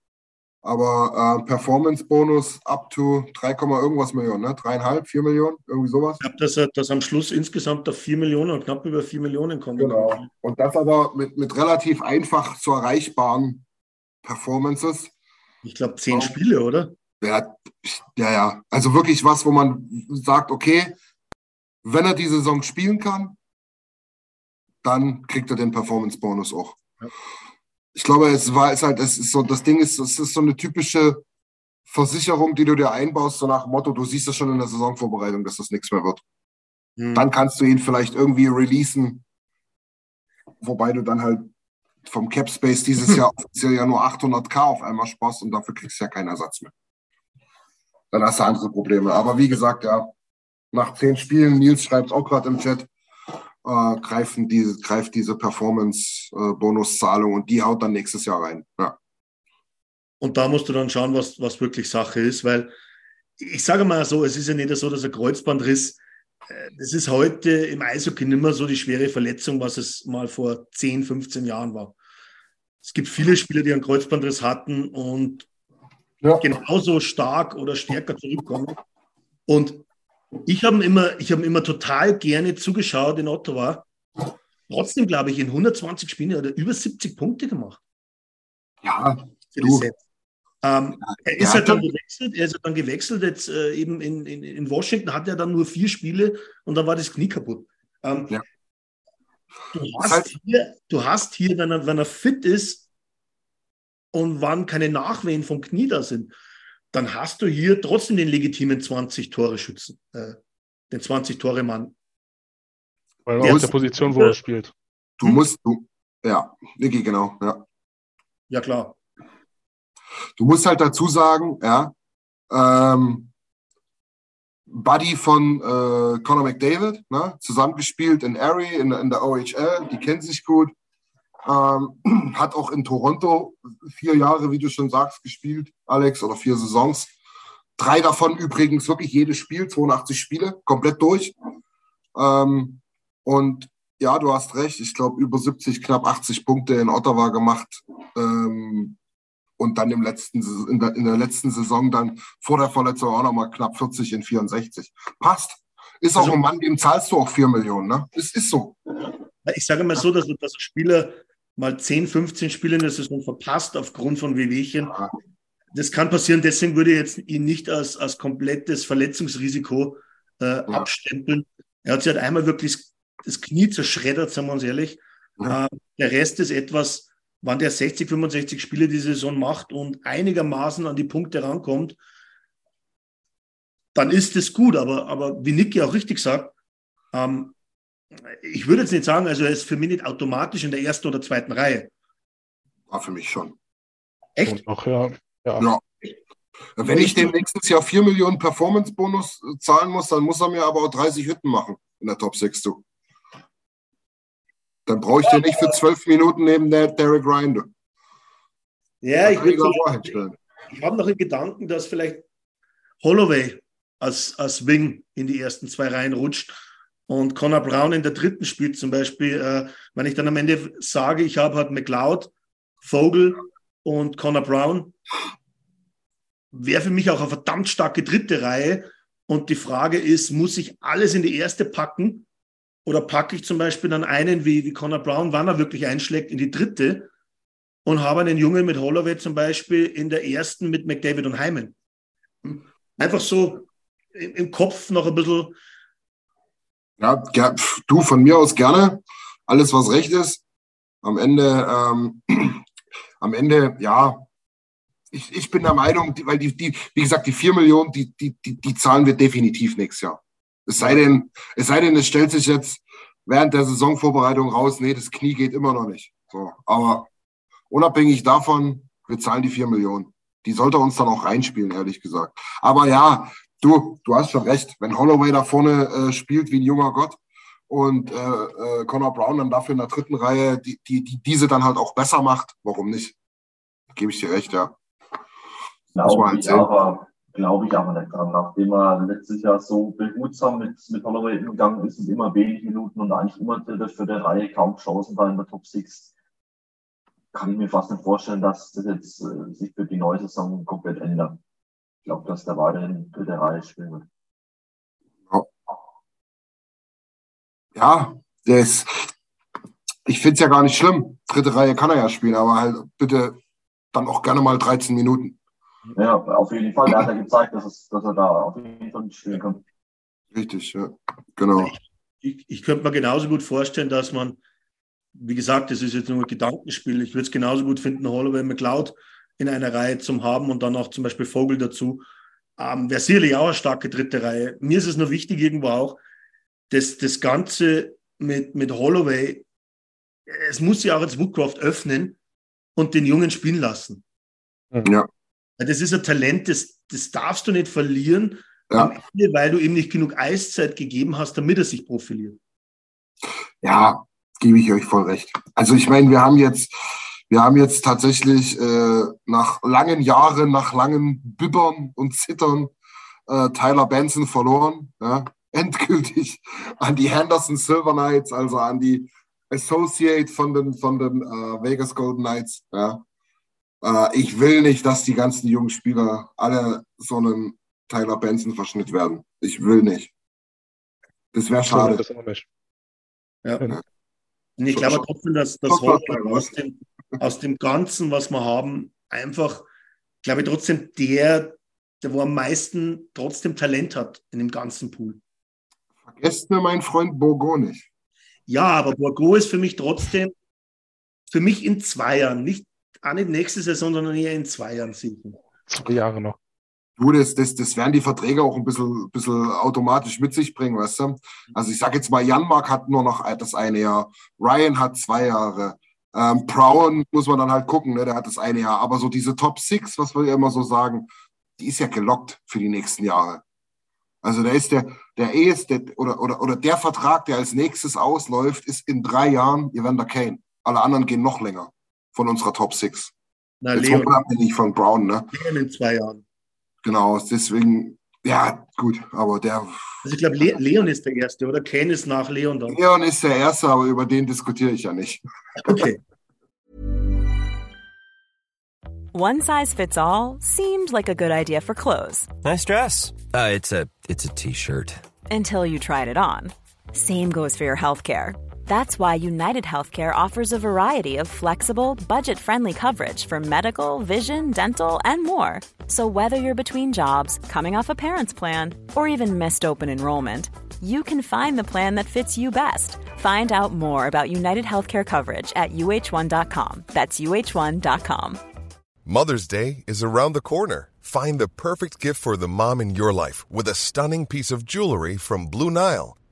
Aber äh, Performance-Bonus up to 3, irgendwas Millionen, ne? Dreieinhalb, vier Millionen, irgendwie sowas. Ich glaube, dass er das am Schluss insgesamt auf vier Millionen, knapp über vier Millionen kommt. Genau. Und das aber mit, mit relativ einfach zu erreichbaren Performances. Ich glaube, zehn Spiele, oder? Ja, ja, ja. Also wirklich was, wo man sagt, okay, wenn er die Saison spielen kann, dann kriegt er den Performance-Bonus auch. Ja. Ich glaube, es war es halt, es ist so, das Ding ist, es ist so eine typische Versicherung, die du dir einbaust, so nach dem Motto, du siehst das schon in der Saisonvorbereitung, dass das nichts mehr wird. Hm. Dann kannst du ihn vielleicht irgendwie releasen, wobei du dann halt vom Cap Space dieses Jahr offiziell ja nur 800k auf einmal sparst und dafür kriegst du ja keinen Ersatz mehr dann hast du andere Probleme. Aber wie gesagt, ja, nach zehn Spielen, Nils schreibt auch gerade im Chat, äh, greifen diese, greift diese Performance-Bonuszahlung äh, und die haut dann nächstes Jahr rein. Ja. Und da musst du dann schauen, was, was wirklich Sache ist, weil ich sage mal so, es ist ja nicht so, dass ein Kreuzbandriss, äh, das ist heute im Eishockey nicht mehr so die schwere Verletzung, was es mal vor 10, 15 Jahren war. Es gibt viele Spieler, die einen Kreuzbandriss hatten und ja. genauso stark oder stärker zurückkommen. Und ich habe immer, ich habe immer total gerne zugeschaut in Ottawa. Trotzdem, glaube ich, in 120 Spielen hat er über 70 Punkte gemacht. Ja, du. Ähm, er ist halt dann gewechselt, er ist dann gewechselt, jetzt äh, eben in, in, in Washington hat er dann nur vier Spiele und dann war das Knie kaputt. Ähm, ja. du, hast halt hier, du hast hier, wenn er, wenn er fit ist, und wann keine Nachwehen vom Knie da sind, dann hast du hier trotzdem den legitimen 20-Tore-Schützen, äh, den 20-Tore-Mann. Weil er aus der Position, wo er spielt. Du hm? musst, du, ja, Niki, genau, ja. Ja, klar. Du musst halt dazu sagen, ja, ähm, Buddy von äh, Conor McDavid, ne, zusammengespielt in Erie, in, in der OHL, die kennen sich gut. Ähm, hat auch in Toronto vier Jahre, wie du schon sagst, gespielt, Alex, oder vier Saisons. Drei davon übrigens wirklich jedes Spiel, 82 Spiele, komplett durch. Ähm, und ja, du hast recht. Ich glaube, über 70, knapp 80 Punkte in Ottawa gemacht. Ähm, und dann im letzten, in der, in der letzten Saison dann vor der Verletzung auch nochmal knapp 40 in 64. Passt. Ist auch also, ein Mann, dem zahlst du auch 4 Millionen, ne? Es ist so. Ich sage mal so, dass, dass Spieler mal 10, 15 Spiele in der Saison verpasst aufgrund von Wehwehchen. Das kann passieren, deswegen würde ich jetzt ihn nicht als, als komplettes Verletzungsrisiko äh, ja. abstempeln. Er hat sich halt einmal wirklich das Knie zerschreddert, sagen wir uns ehrlich. Ja. Äh, der Rest ist etwas, wann der 60, 65 Spiele die Saison macht und einigermaßen an die Punkte rankommt, dann ist es gut. Aber, aber wie Niki auch richtig sagt, ähm, ich würde jetzt nicht sagen, also er ist für mich nicht automatisch in der ersten oder zweiten Reihe. War für mich schon. Echt? Ach ja. ja. ja. Wenn ich dem nächstes Jahr 4 Millionen Performance-Bonus zahlen muss, dann muss er mir aber auch 30 Hütten machen in der Top 6. Du. Dann brauche ich den nicht für zwölf Minuten neben der Derek Ryan. Ja, ich, ich habe noch einen Gedanken, dass vielleicht Holloway als, als Wing in die ersten zwei Reihen rutscht und Connor Brown in der dritten spielt zum Beispiel. Äh, wenn ich dann am Ende sage, ich habe halt McLeod, Vogel und Connor Brown, wäre für mich auch eine verdammt starke dritte Reihe. Und die Frage ist, muss ich alles in die erste packen oder packe ich zum Beispiel dann einen wie, wie Connor Brown, wann er wirklich einschlägt, in die dritte und habe einen Jungen mit Holloway zum Beispiel in der ersten mit McDavid und Hyman. Einfach so im Kopf noch ein bisschen. Ja, du von mir aus gerne. Alles, was recht ist. Am Ende, ähm, am Ende, ja, ich, ich bin der Meinung, weil die, die, wie gesagt, die vier Millionen, die, die, die, die zahlen wir definitiv nächstes Jahr. Es sei denn, es sei denn, es stellt sich jetzt während der Saisonvorbereitung raus, nee, das Knie geht immer noch nicht. So, aber unabhängig davon, wir zahlen die vier Millionen. Die sollte uns dann auch reinspielen, ehrlich gesagt. Aber ja, du, du hast schon recht. Wenn Holloway da vorne äh, spielt wie ein junger Gott und äh, äh, Connor Brown dann dafür in der dritten Reihe, die, die, die diese dann halt auch besser macht, warum nicht? Gebe ich dir recht, ja. Glaube ich, aber, glaube ich aber nicht dran. Nachdem er letztes Jahr so behutsam mit, mit Holloway umgegangen ist und immer wenig Minuten und eigentlich immer für die Reihe kaum Chancen war in der Top 6, kann ich mir fast nicht vorstellen, dass das jetzt äh, sich für die neue Saison komplett ändert. Ich glaube, dass der weiterhin für die Reihe spielen wird. Ja, der ist, ich finde es ja gar nicht schlimm. Dritte Reihe kann er ja spielen, aber halt bitte dann auch gerne mal 13 Minuten. Ja, auf jeden Fall. Er hat ja gezeigt, dass, es, dass er da auf jeden Fall spielen kann. Richtig, ja. Genau. Ich, ich könnte mir genauso gut vorstellen, dass man, wie gesagt, das ist jetzt nur ein Gedankenspiel. Ich würde es genauso gut finden, Holloway McLeod in einer Reihe zu haben und dann auch zum Beispiel Vogel dazu. Ähm, Wäre sicherlich auch eine starke dritte Reihe. Mir ist es nur wichtig, irgendwo auch, dass das Ganze mit, mit Holloway, es muss sich auch jetzt Woodcroft öffnen und den Jungen spielen lassen. Ja. Das ist ein Talent, das, das darfst du nicht verlieren, ja. Ende, weil du ihm nicht genug Eiszeit gegeben hast, damit er sich profiliert. Ja, gebe ich euch voll recht. Also ich meine, wir haben jetzt, wir haben jetzt tatsächlich äh, nach langen Jahren, nach langen Bibbern und Zittern äh, Tyler Benson verloren. Ja? Endgültig an die Henderson Silver Knights, also an die Associate von den, von den äh, Vegas Golden Knights. Ja? Äh, ich will nicht, dass die ganzen jungen Spieler alle so einen Tyler Benson Verschnitt werden. Ich will nicht. Das wäre schade. Das nicht. Ja. ja. Ich glaube trotzdem, dass das aus dem, aus dem Ganzen, was wir haben, einfach, glaube ich, trotzdem der, der wo am meisten trotzdem Talent hat in dem ganzen Pool. Vergesst mir meinen Freund Bourgo nicht. Ja, aber Bourgo ist für mich trotzdem, für mich in zwei Jahren, nicht auch nicht nächste Saison, sondern eher in zwei Jahren sicher. Zwei Jahre noch. Du, das, das, das werden die Verträge auch ein bisschen, bisschen automatisch mit sich bringen, weißt du? Also ich sage jetzt mal, Janmark hat nur noch das eine Jahr, Ryan hat zwei Jahre, ähm, Brown muss man dann halt gucken, ne? der hat das eine Jahr. Aber so diese Top Six, was wir ja immer so sagen, die ist ja gelockt für die nächsten Jahre. Also da ist der, der ES, der, oder, oder, oder der Vertrag, der als nächstes ausläuft, ist in drei Jahren Evander Kane. Alle anderen gehen noch länger von unserer Top Six. Na, Jetzt Leon. unabhängig von Brown, ne? Leon in zwei Jahren. Genau, deswegen Ja, gut, aber der. Also ich glaube, Le Leon ist der Erste, oder? Kane ist nach Leon dann. Leon ist der Erste, aber über den diskutiere ich ja nicht. Okay. One size fits all seemed like a good idea for clothes. Nice dress. Uh, it's a it's a t-shirt. Until you tried it on. Same goes for your healthcare. That's why United Healthcare offers a variety of flexible, budget friendly coverage for medical, vision, dental, and more. So, whether you're between jobs, coming off a parent's plan, or even missed open enrollment, you can find the plan that fits you best. Find out more about United Healthcare coverage at uh1.com. That's uh1.com. Mother's Day is around the corner. Find the perfect gift for the mom in your life with a stunning piece of jewelry from Blue Nile.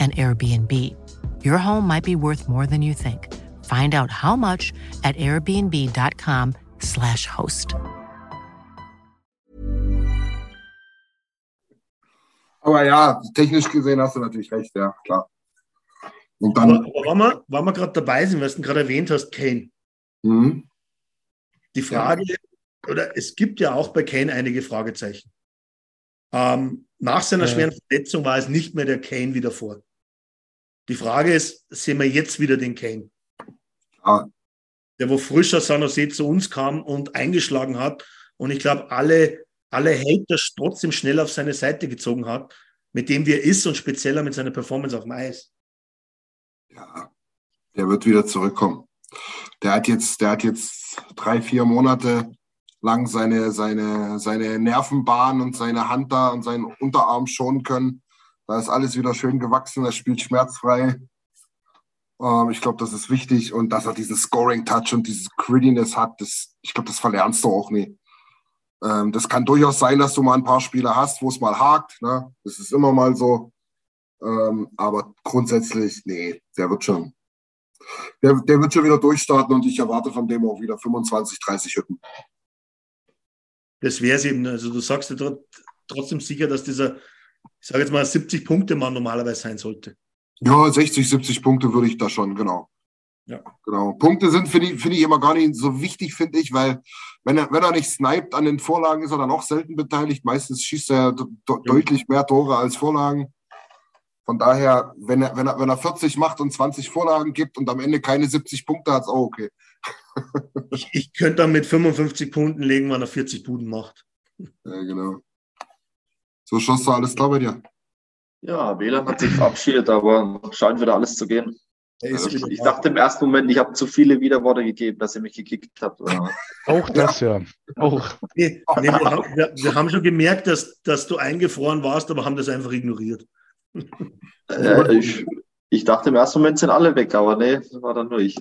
an Airbnb. Your home might be worth more than you think. Find out how much at airbnb.com/slash host. Aber ja, technisch gesehen hast du natürlich recht, ja, klar. Und dann. Aber, aber wenn wir, wenn wir gerade dabei sind, was du gerade erwähnt hast, Kane. Mhm. Die Frage, ja. oder es gibt ja auch bei Kane einige Fragezeichen. Ähm, nach seiner ja. schweren Verletzung war es nicht mehr der Kane wie davor. Die Frage ist, sehen wir jetzt wieder den Kane? Ja. Der, wo frischer San Jose zu uns kam und eingeschlagen hat. Und ich glaube, alle, alle Hater trotzdem schnell auf seine Seite gezogen hat, mit dem wir ist und spezieller mit seiner Performance auf dem Eis. Ja, der wird wieder zurückkommen. Der hat jetzt, der hat jetzt drei, vier Monate lang seine, seine, seine Nervenbahn und seine Hand da und seinen Unterarm schonen können. Da ist alles wieder schön gewachsen, er spielt schmerzfrei. Ähm, ich glaube, das ist wichtig und dass er diesen Scoring-Touch und dieses Grittiness hat, das, ich glaube, das verlernst du auch nie. Ähm, das kann durchaus sein, dass du mal ein paar Spiele hast, wo es mal hakt. Ne? Das ist immer mal so. Ähm, aber grundsätzlich, nee, der wird schon, der, der wird schon wieder durchstarten und ich erwarte von dem auch wieder 25, 30 Hütten das wäre es eben. Also du sagst ja trotzdem sicher, dass dieser, ich sage jetzt mal, 70-Punkte-Mann normalerweise sein sollte. Ja, 60, 70 Punkte würde ich da schon, genau. Ja. Genau. Punkte sind, finde ich, find ich immer gar nicht so wichtig, finde ich, weil wenn er, wenn er nicht sniped an den Vorlagen, ist er dann auch selten beteiligt. Meistens schießt er de ja. deutlich mehr Tore als Vorlagen. Von daher, wenn er, wenn, er, wenn er 40 macht und 20 Vorlagen gibt und am Ende keine 70 Punkte hat, ist auch okay ich, ich könnte dann mit 55 Punkten legen, wenn er 40 Buden macht. Ja, genau. So schoss du alles klar bei dir? Ja, Wähler hat sich verabschiedet, aber scheint wieder alles zu gehen. Also ich, ich dachte im ersten Moment, ich habe zu viele Widerworte gegeben, dass ihr mich gekickt habt. Auch das, ja. Auch. Nee, nee, wir, haben, wir, wir, haben, schon gemerkt, dass, dass du eingefroren warst, aber haben das einfach ignoriert. Äh, ich, ich, dachte im ersten Moment sind alle weg, aber nee, das war dann nur ich.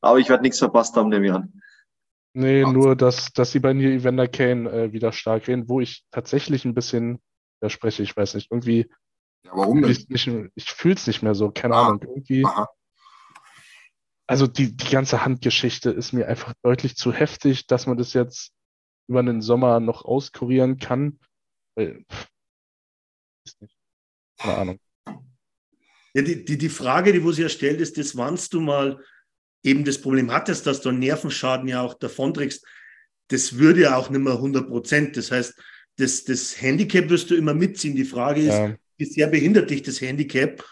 Aber ich werde nichts verpasst haben, nehme ich an. Nee, Ach. nur, dass, dass sie bei mir Evander Kane äh, wieder stark reden, wo ich tatsächlich ein bisschen widerspreche. Ich weiß nicht, irgendwie. Ja, warum denn? Ich, ich fühle es nicht mehr so, keine ah. Ahnung. Irgendwie. Aha. Also die, die ganze Handgeschichte ist mir einfach deutlich zu heftig, dass man das jetzt über den Sommer noch auskurieren kann. Weil, ist nicht. Keine Ahnung. Ja, die, die, die Frage, die wo sie ja stellt, ist, das wannst du mal eben das Problem hattest, dass du einen Nervenschaden ja auch davonträgst, das würde ja auch nicht mehr 100 Prozent. Das heißt, das, das Handicap wirst du immer mitziehen. Die Frage ist, ja. wie sehr behindert dich das Handicap?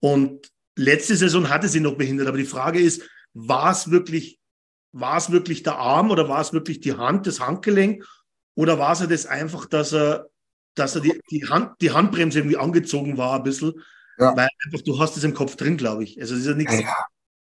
Und letzte Saison hatte sie noch behindert, aber die Frage ist, war es wirklich, war es wirklich der Arm oder war es wirklich die Hand, das Handgelenk? Oder war es das einfach, dass er, dass er die, die, Hand, die Handbremse irgendwie angezogen war ein bisschen? Ja. Weil einfach du hast es im Kopf drin, glaube ich. Also es ist ja nichts. Ja,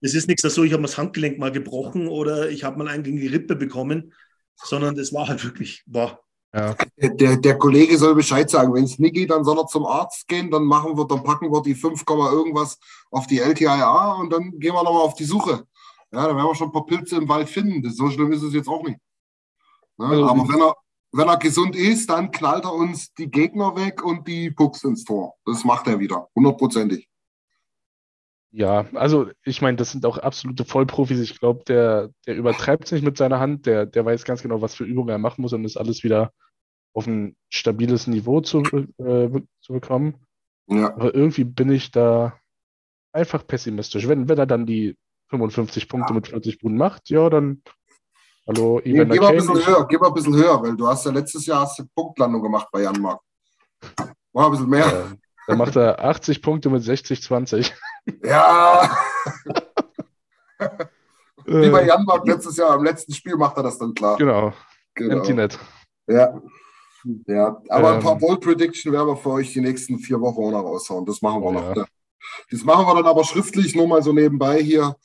es ist nichts so, ich habe mir das Handgelenk mal gebrochen oder ich habe mal einen gegen die Rippe bekommen, sondern das war halt wirklich, boah. Ja. Der, der Kollege soll Bescheid sagen, wenn es nicht geht, dann soll er zum Arzt gehen, dann machen wir, dann packen wir die 5, irgendwas auf die LTIA und dann gehen wir nochmal auf die Suche. Ja, da werden wir schon ein paar Pilze im Wald finden. Das, so schlimm ist es jetzt auch nicht. Ja, also, aber wenn er, wenn er gesund ist, dann knallt er uns die Gegner weg und die Pucks ins Tor. Das macht er wieder, hundertprozentig. Ja, also ich meine, das sind auch absolute Vollprofis. Ich glaube, der, der übertreibt es nicht mit seiner Hand, der, der weiß ganz genau, was für Übungen er machen muss, um das alles wieder auf ein stabiles Niveau zu, äh, zu bekommen. Ja. Aber irgendwie bin ich da einfach pessimistisch. Wenn, wenn er dann die 55 Punkte ja. mit 40 Buden macht, ja, dann hallo, Evander nee, geh, mal ein bisschen höher, geh mal ein bisschen höher, weil du hast ja letztes Jahr hast Punktlandung gemacht bei Jan Mark. War ein bisschen mehr. Dann macht er 80 Punkte mit 60, 20. Ja. Wie bei Jan Mark letztes Jahr, im letzten Spiel macht er das dann klar. Genau. genau. Empty Net. Ja. Ja, aber ähm, ein paar ähm. Bold Prediction werden wir für euch die nächsten vier Wochen auch noch raushauen. Das machen wir oh, noch. Ja. Ne? Das machen wir dann aber schriftlich nur mal so nebenbei hier.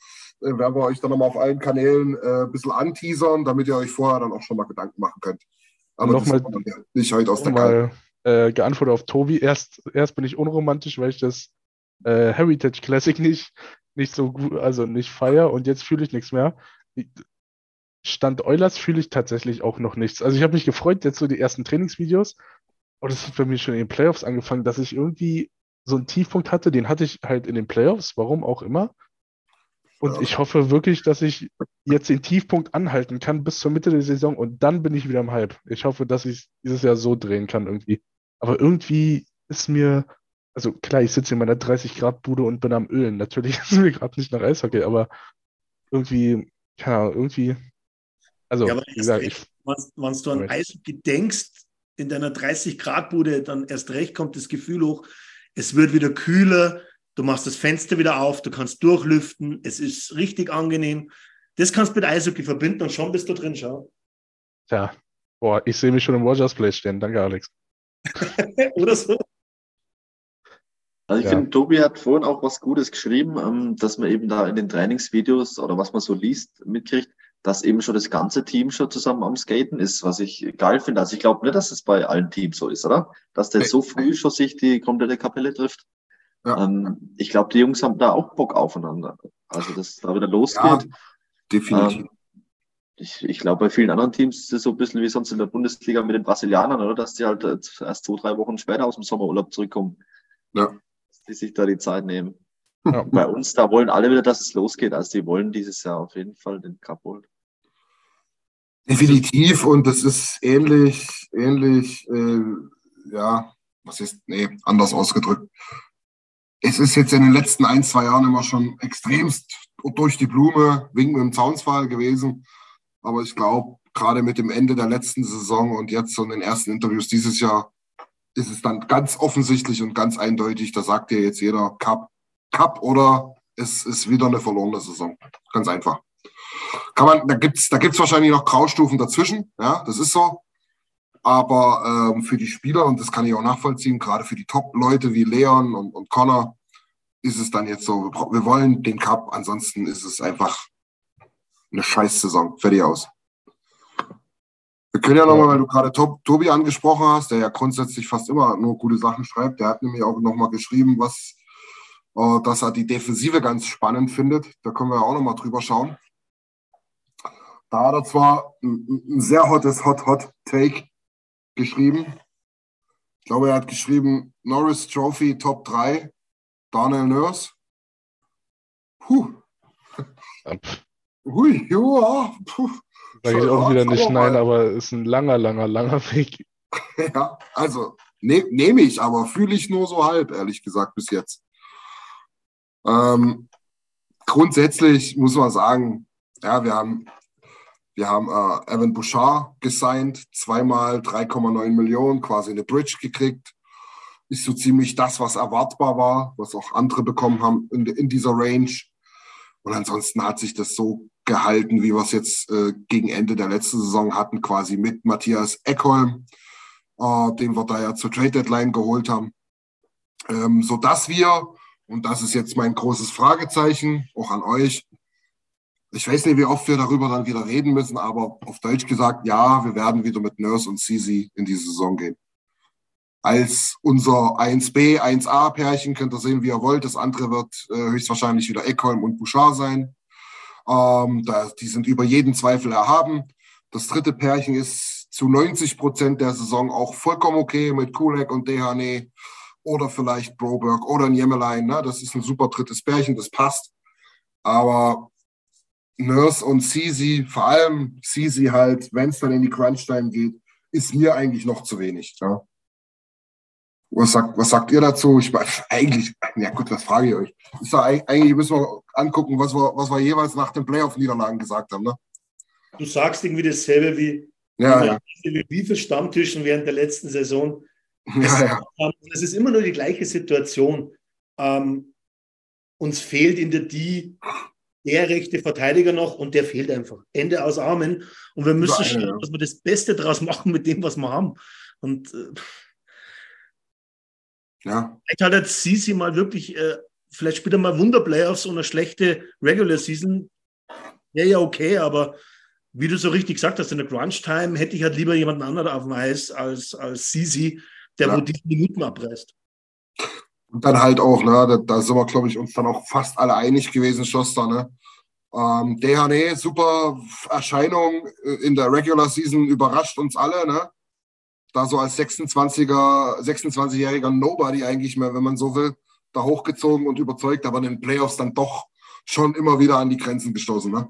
Äh, werden wir euch dann nochmal auf allen Kanälen äh, ein bisschen anteasern, damit ihr euch vorher dann auch schon mal Gedanken machen könnt. Aber nochmal, nicht heute aus der mal, äh, geantwortet auf Tobi. Erst, erst bin ich unromantisch, weil ich das äh, Heritage Classic nicht, nicht so gut, also nicht feier und jetzt fühle ich nichts mehr. Stand Eulers fühle ich tatsächlich auch noch nichts. Also ich habe mich gefreut, jetzt so die ersten Trainingsvideos, aber das hat bei mir schon in den Playoffs angefangen, dass ich irgendwie so einen Tiefpunkt hatte, den hatte ich halt in den Playoffs, warum auch immer. Und ja. ich hoffe wirklich, dass ich jetzt den Tiefpunkt anhalten kann bis zur Mitte der Saison und dann bin ich wieder im Hype. Ich hoffe, dass ich dieses Jahr so drehen kann irgendwie. Aber irgendwie ist mir, also klar, ich sitze in meiner 30-Grad-Bude und bin am Ölen. Natürlich ist mir gerade nicht nach Eishockey, aber irgendwie, keine Ahnung, irgendwie. Also, ja, wie gesagt, ich. Wenn du an Eishockey denkst, in deiner 30-Grad-Bude, dann erst recht kommt das Gefühl hoch, es wird wieder kühler, du machst das Fenster wieder auf, du kannst durchlüften, es ist richtig angenehm. Das kannst du mit Eishockey verbinden und schon bist du drin, schau. Ja, boah, ich sehe mich schon im Rogers Place stehen. Danke, Alex. Oder so. Also ich ja. finde, Tobi hat vorhin auch was Gutes geschrieben, ähm, dass man eben da in den Trainingsvideos oder was man so liest, mitkriegt, dass eben schon das ganze Team schon zusammen am Skaten ist, was ich geil finde. Also ich glaube nicht, dass es bei allen Teams so ist, oder? Dass der so früh schon sich die komplette Kapelle trifft. Ja. Ähm, ich glaube, die Jungs haben da auch Bock aufeinander. Also, dass da wieder losgeht. Ja, definitiv. Ähm, ich, ich glaube, bei vielen anderen Teams ist es so ein bisschen wie sonst in der Bundesliga mit den Brasilianern, oder? Dass die halt erst zwei, drei Wochen später aus dem Sommerurlaub zurückkommen. Ja. Dass die sich da die Zeit nehmen. Ja. Bei uns, da wollen alle wieder, dass es losgeht. Also die wollen dieses Jahr auf jeden Fall den Cup holen. Definitiv und das ist ähnlich, ähnlich, äh, ja, was ist, nee, anders ausgedrückt. Es ist jetzt in den letzten ein, zwei Jahren immer schon extremst durch die Blume, wegen dem Zaunsfall gewesen. Aber ich glaube, gerade mit dem Ende der letzten Saison und jetzt so in den ersten Interviews dieses Jahr, ist es dann ganz offensichtlich und ganz eindeutig, da sagt dir jetzt jeder Cup, Cup oder es ist wieder eine verlorene Saison. Ganz einfach. Kann man, da gibt's, da gibt's wahrscheinlich noch Graustufen dazwischen. Ja, das ist so. Aber ähm, für die Spieler, und das kann ich auch nachvollziehen, gerade für die Top-Leute wie Leon und, und Connor, ist es dann jetzt so, wir wollen den Cup, ansonsten ist es einfach eine Scheiß-Saison. Fertig aus. Wir können ja nochmal, weil du gerade Tobi angesprochen hast, der ja grundsätzlich fast immer nur gute Sachen schreibt, der hat nämlich auch nochmal geschrieben, was, äh, dass er die Defensive ganz spannend findet. Da können wir auch nochmal drüber schauen. Da hat er zwar ein, ein sehr hottes Hot-Hot-Take geschrieben. Ich glaube, er hat geschrieben Norris Trophy Top 3, Daniel Nurse. Puh. Hui, ja. Puh. Sage ich auch wieder nicht nein, aber es ist ein langer, langer, langer Weg. ja, also ne, nehme ich, aber fühle ich nur so halb, ehrlich gesagt, bis jetzt. Ähm, grundsätzlich muss man sagen, ja, wir haben wir haben äh, Evan Bouchard gesigned, zweimal 3,9 Millionen, quasi eine Bridge gekriegt. Ist so ziemlich das, was erwartbar war, was auch andere bekommen haben in, in dieser Range. Und ansonsten hat sich das so gehalten, wie wir es jetzt äh, gegen Ende der letzten Saison hatten, quasi mit Matthias Eckholm, äh, den wir da ja zur Trade Deadline geholt haben. ähm, sodass wir, und das ist jetzt mein großes Fragezeichen, auch an euch, ich weiß nicht, wie oft wir darüber dann wieder reden müssen, aber auf Deutsch gesagt, ja, wir werden wieder mit Nurse und Sisi in die Saison gehen. Als unser 1b, 1a Pärchen könnt ihr sehen, wie ihr wollt. Das andere wird äh, höchstwahrscheinlich wieder Eckholm und Bouchard sein. Ähm, da, die sind über jeden Zweifel erhaben. Das dritte Pärchen ist zu 90 Prozent der Saison auch vollkommen okay mit Kulek und Dehane oder vielleicht Broberg oder Niemelein. Ne? Das ist ein super drittes Pärchen, das passt. Aber Nurse und Sisi, vor allem Sisi halt, wenn es dann in die Crunch-Time geht, ist mir eigentlich noch zu wenig. Ja? Was sagt, was sagt ihr dazu? Ich meine, eigentlich, ja gut, was frage ich euch? Ist da, eigentlich müssen wir angucken, was wir, was wir jeweils nach den Playoff-Niederlagen gesagt haben. Ne? Du sagst irgendwie dasselbe wie, ja, ja. wie, viele Stammtischen während der letzten Saison. Ja, ja. Es ist immer nur die gleiche Situation. Ähm, uns fehlt in der D der rechte Verteidiger noch und der fehlt einfach. Ende aus Armen. Und wir müssen schauen, ja. dass wir das Beste draus machen mit dem, was wir haben. Und äh, ja. vielleicht hat jetzt Sisi mal wirklich, äh, vielleicht spielt er mal Wunderplayoffs und eine schlechte Regular Season. Wäre ja okay, aber wie du so richtig gesagt hast, in der Crunch-Time hätte ich halt lieber jemanden anderen auf dem Eis als, als Sisi, der ja. wo die Minuten abreißt. Und dann halt auch, ne, da, da sind wir, glaube ich, uns dann auch fast alle einig gewesen, Schoster, ne? Ähm, DHNE, super Erscheinung in der Regular Season, überrascht uns alle, ne? Da so als 26er, 26-jähriger Nobody eigentlich mehr, wenn man so will, da hochgezogen und überzeugt, aber in den Playoffs dann doch schon immer wieder an die Grenzen gestoßen, ne?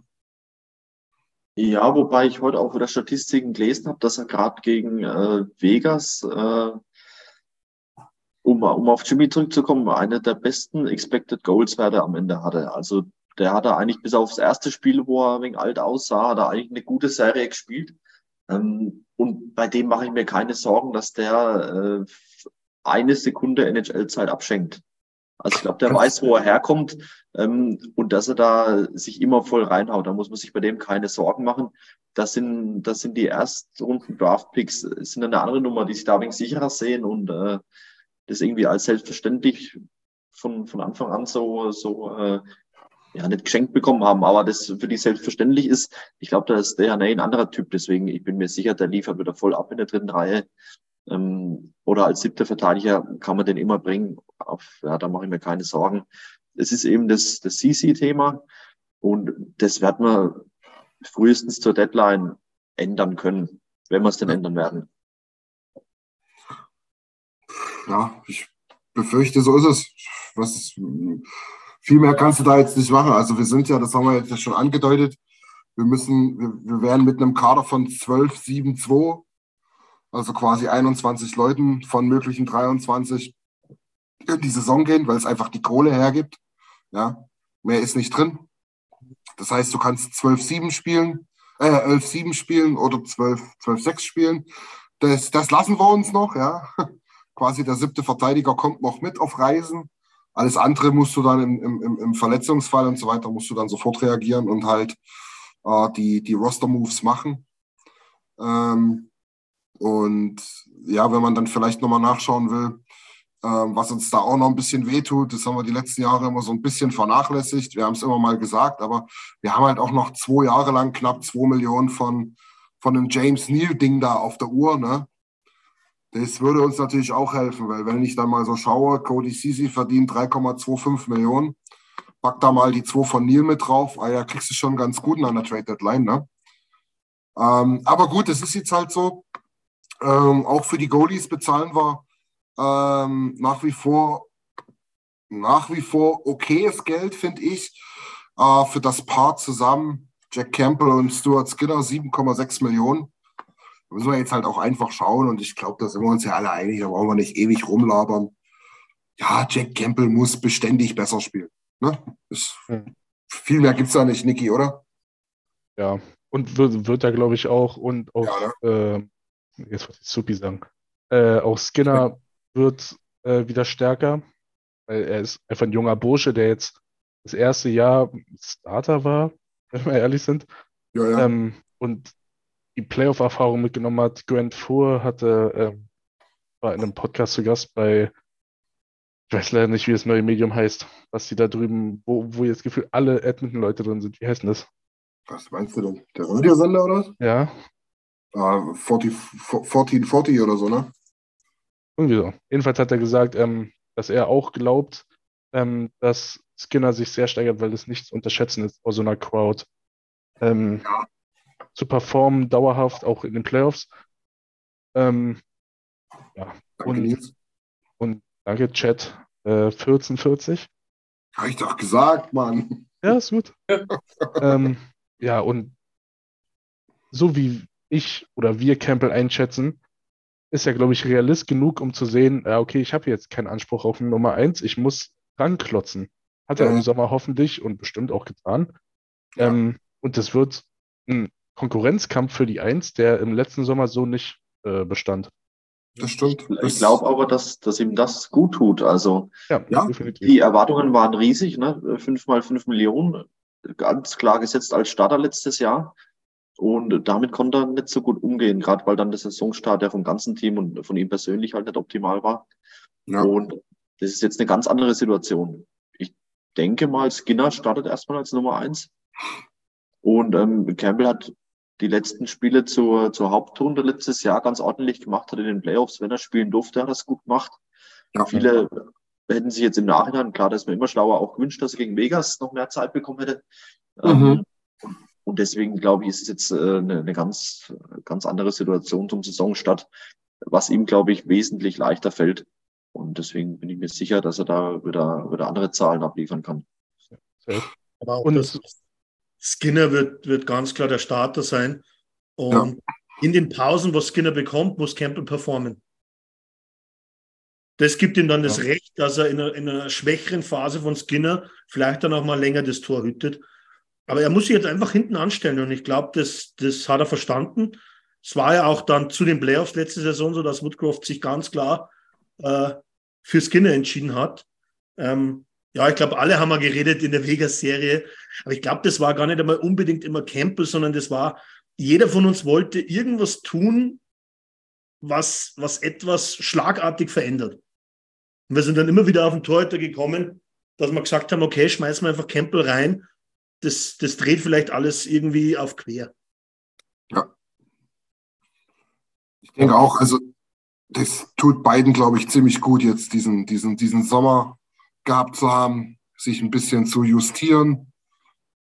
Ja, wobei ich heute auch wieder Statistiken gelesen habe, dass er gerade gegen äh, Vegas äh, um, um auf Jimmy zurückzukommen, einer der besten Expected Goals Werte am Ende hatte. Also der hatte eigentlich bis aufs erste Spiel, wo er wenig alt aussah, hat er eigentlich eine gute Serie gespielt. Ähm, und bei dem mache ich mir keine Sorgen, dass der äh, eine Sekunde NHL-Zeit abschenkt. Also ich glaube, der weiß, wo er herkommt ähm, und dass er da sich immer voll reinhaut. Da muss man sich bei dem keine Sorgen machen. Das sind, das sind die ersten Runden Draft-Picks, sind eine andere Nummer, die sich da wenig sicherer sehen und äh, das irgendwie als selbstverständlich von, von Anfang an so, so äh, ja, nicht geschenkt bekommen haben, aber das für die selbstverständlich ist. Ich glaube, da ist der Haney ein anderer Typ, deswegen ich bin mir sicher, der liefert wieder voll ab in der dritten Reihe. Ähm, oder als siebter Verteidiger kann man den immer bringen. Auf, ja, da mache ich mir keine Sorgen. Es ist eben das, das CC-Thema und das wird man frühestens zur Deadline ändern können, wenn wir es denn ändern werden ja, ich befürchte, so ist es. Was, viel mehr kannst du da jetzt nicht machen. Also wir sind ja, das haben wir jetzt schon angedeutet, wir müssen, wir, wir werden mit einem Kader von 12, 7, 2, also quasi 21 Leuten von möglichen 23 in die Saison gehen, weil es einfach die Kohle hergibt. Ja, mehr ist nicht drin. Das heißt, du kannst 12-7 spielen, äh, 11-7 spielen oder 12-6 spielen. Das, das lassen wir uns noch, ja quasi der siebte Verteidiger kommt noch mit auf Reisen. Alles andere musst du dann im, im, im Verletzungsfall und so weiter, musst du dann sofort reagieren und halt äh, die, die Roster-Moves machen. Ähm, und ja, wenn man dann vielleicht nochmal nachschauen will, äh, was uns da auch noch ein bisschen wehtut, das haben wir die letzten Jahre immer so ein bisschen vernachlässigt. Wir haben es immer mal gesagt, aber wir haben halt auch noch zwei Jahre lang knapp zwei Millionen von, von einem James Neal-Ding da auf der Uhr. Ne? Das würde uns natürlich auch helfen, weil wenn ich dann mal so schaue, Cody Sisi verdient 3,25 Millionen, pack da mal die zwei von Neil mit drauf, ah ja, kriegst du schon ganz gut an der Trade Deadline, ne? Ähm, aber gut, es ist jetzt halt so. Ähm, auch für die Goalies bezahlen wir ähm, nach wie vor nach wie vor okayes Geld, finde ich. Äh, für das Paar zusammen, Jack Campbell und Stuart Skinner, 7,6 Millionen müssen wir jetzt halt auch einfach schauen und ich glaube, da sind wir uns ja alle einig, da brauchen wir nicht ewig rumlabern. Ja, Jack Campbell muss beständig besser spielen. Ne? Ist, hm. Viel mehr gibt es da nicht, Niki, oder? Ja, und wird, wird er, glaube ich, auch. Und auch, ja, ne? äh, jetzt wollte ich Supi sagen, äh, auch Skinner wird äh, wieder stärker, weil er ist einfach ein junger Bursche, der jetzt das erste Jahr Starter war, wenn wir ehrlich sind. Ja, ja. Ähm, und die Playoff-Erfahrung mitgenommen hat. Grant Fuhr hatte, äh, war in einem Podcast zu Gast bei Ich weiß leider nicht, wie das neue Medium heißt, was die da drüben, wo, wo jetzt Gefühl alle Edmonton-Leute drin sind. Wie heißt denn das? Was meinst du denn? Der Radiosender oder was? Ja. Ah, 40, 1440 oder so, ne? Irgendwie so. Jedenfalls hat er gesagt, ähm, dass er auch glaubt, ähm, dass Skinner sich sehr steigert, weil es nichts unterschätzen ist vor so einer Crowd. Ähm, Ja. Zu performen, dauerhaft, auch in den Playoffs. Ähm, ja, Danke, und, Nils. und danke, Chat. Äh, 1440. Hab ich doch gesagt, Mann. Ja, ist gut. ähm, ja, und so wie ich oder wir Campbell einschätzen, ist er, glaube ich, realist genug, um zu sehen, ja, okay, ich habe jetzt keinen Anspruch auf Nummer eins, ich muss ranklotzen. Hat er Ja. im Sommer hoffentlich und bestimmt auch getan. Ja. Ähm, und das wird ein Konkurrenzkampf für die Eins, der im letzten Sommer so nicht äh, bestand. Das stimmt. Ich glaube aber, dass, dass ihm das gut tut. Also Ja, Ja. die Erwartungen waren riesig, ne? Fünf mal fünf Millionen, ganz klar gesetzt als Starter letztes Jahr. Und damit konnte er nicht so gut umgehen, gerade weil dann der Saisonstart ja vom ganzen Team und von ihm persönlich halt nicht optimal war. Ja. Und das ist jetzt eine ganz andere Situation. Ich denke mal, Skinner startet erstmal als Nummer eins. Und ähm, Campbell hat die letzten Spiele zur, zur Hauptrunde letztes Jahr ganz ordentlich gemacht, hat in den Playoffs, wenn er spielen durfte, hat er das gut gemacht. Ja. Viele hätten sich jetzt im Nachhinein, klar, das ist mir immer schlauer, auch gewünscht, dass er gegen Vegas noch mehr Zeit bekommen hätte. Mhm. Ähm, und deswegen glaube ich, ist es jetzt äh, eine, eine ganz, ganz andere Situation zum Saisonstart, was ihm, glaube ich, wesentlich leichter fällt. Und deswegen bin ich mir sicher, dass er da wieder, wieder andere Zahlen abliefern kann. Aber auch Und- das Skinner wird, wird ganz klar der Starter sein. Und in den Pausen, was Skinner bekommt, muss Campbell performen. Das gibt ihm dann das Ja. Recht, dass er in einer, in einer schwächeren Phase von Skinner vielleicht dann auch mal länger das Tor hütet. Aber er muss sich jetzt einfach hinten anstellen und ich glaube, das, das hat er verstanden. Es war ja auch dann zu den Playoffs letzte Saison so, dass Woodcroft sich ganz klar äh, für Skinner entschieden hat. Ähm, ja, ich glaube, alle haben mal geredet in der Vegas-Serie. Aber ich glaube, das war gar nicht einmal unbedingt immer Campbell, sondern das war, jeder von uns wollte irgendwas tun, was, was etwas schlagartig verändert. Und wir sind dann immer wieder auf den Torhüter gekommen, dass wir gesagt haben, okay, schmeißen wir einfach Campbell rein. Das, das dreht vielleicht alles irgendwie auf quer. Ich denke auch, also das tut beiden, glaube ich, ziemlich gut, jetzt diesen, diesen, diesen Sommer gehabt zu haben, sich ein bisschen zu justieren,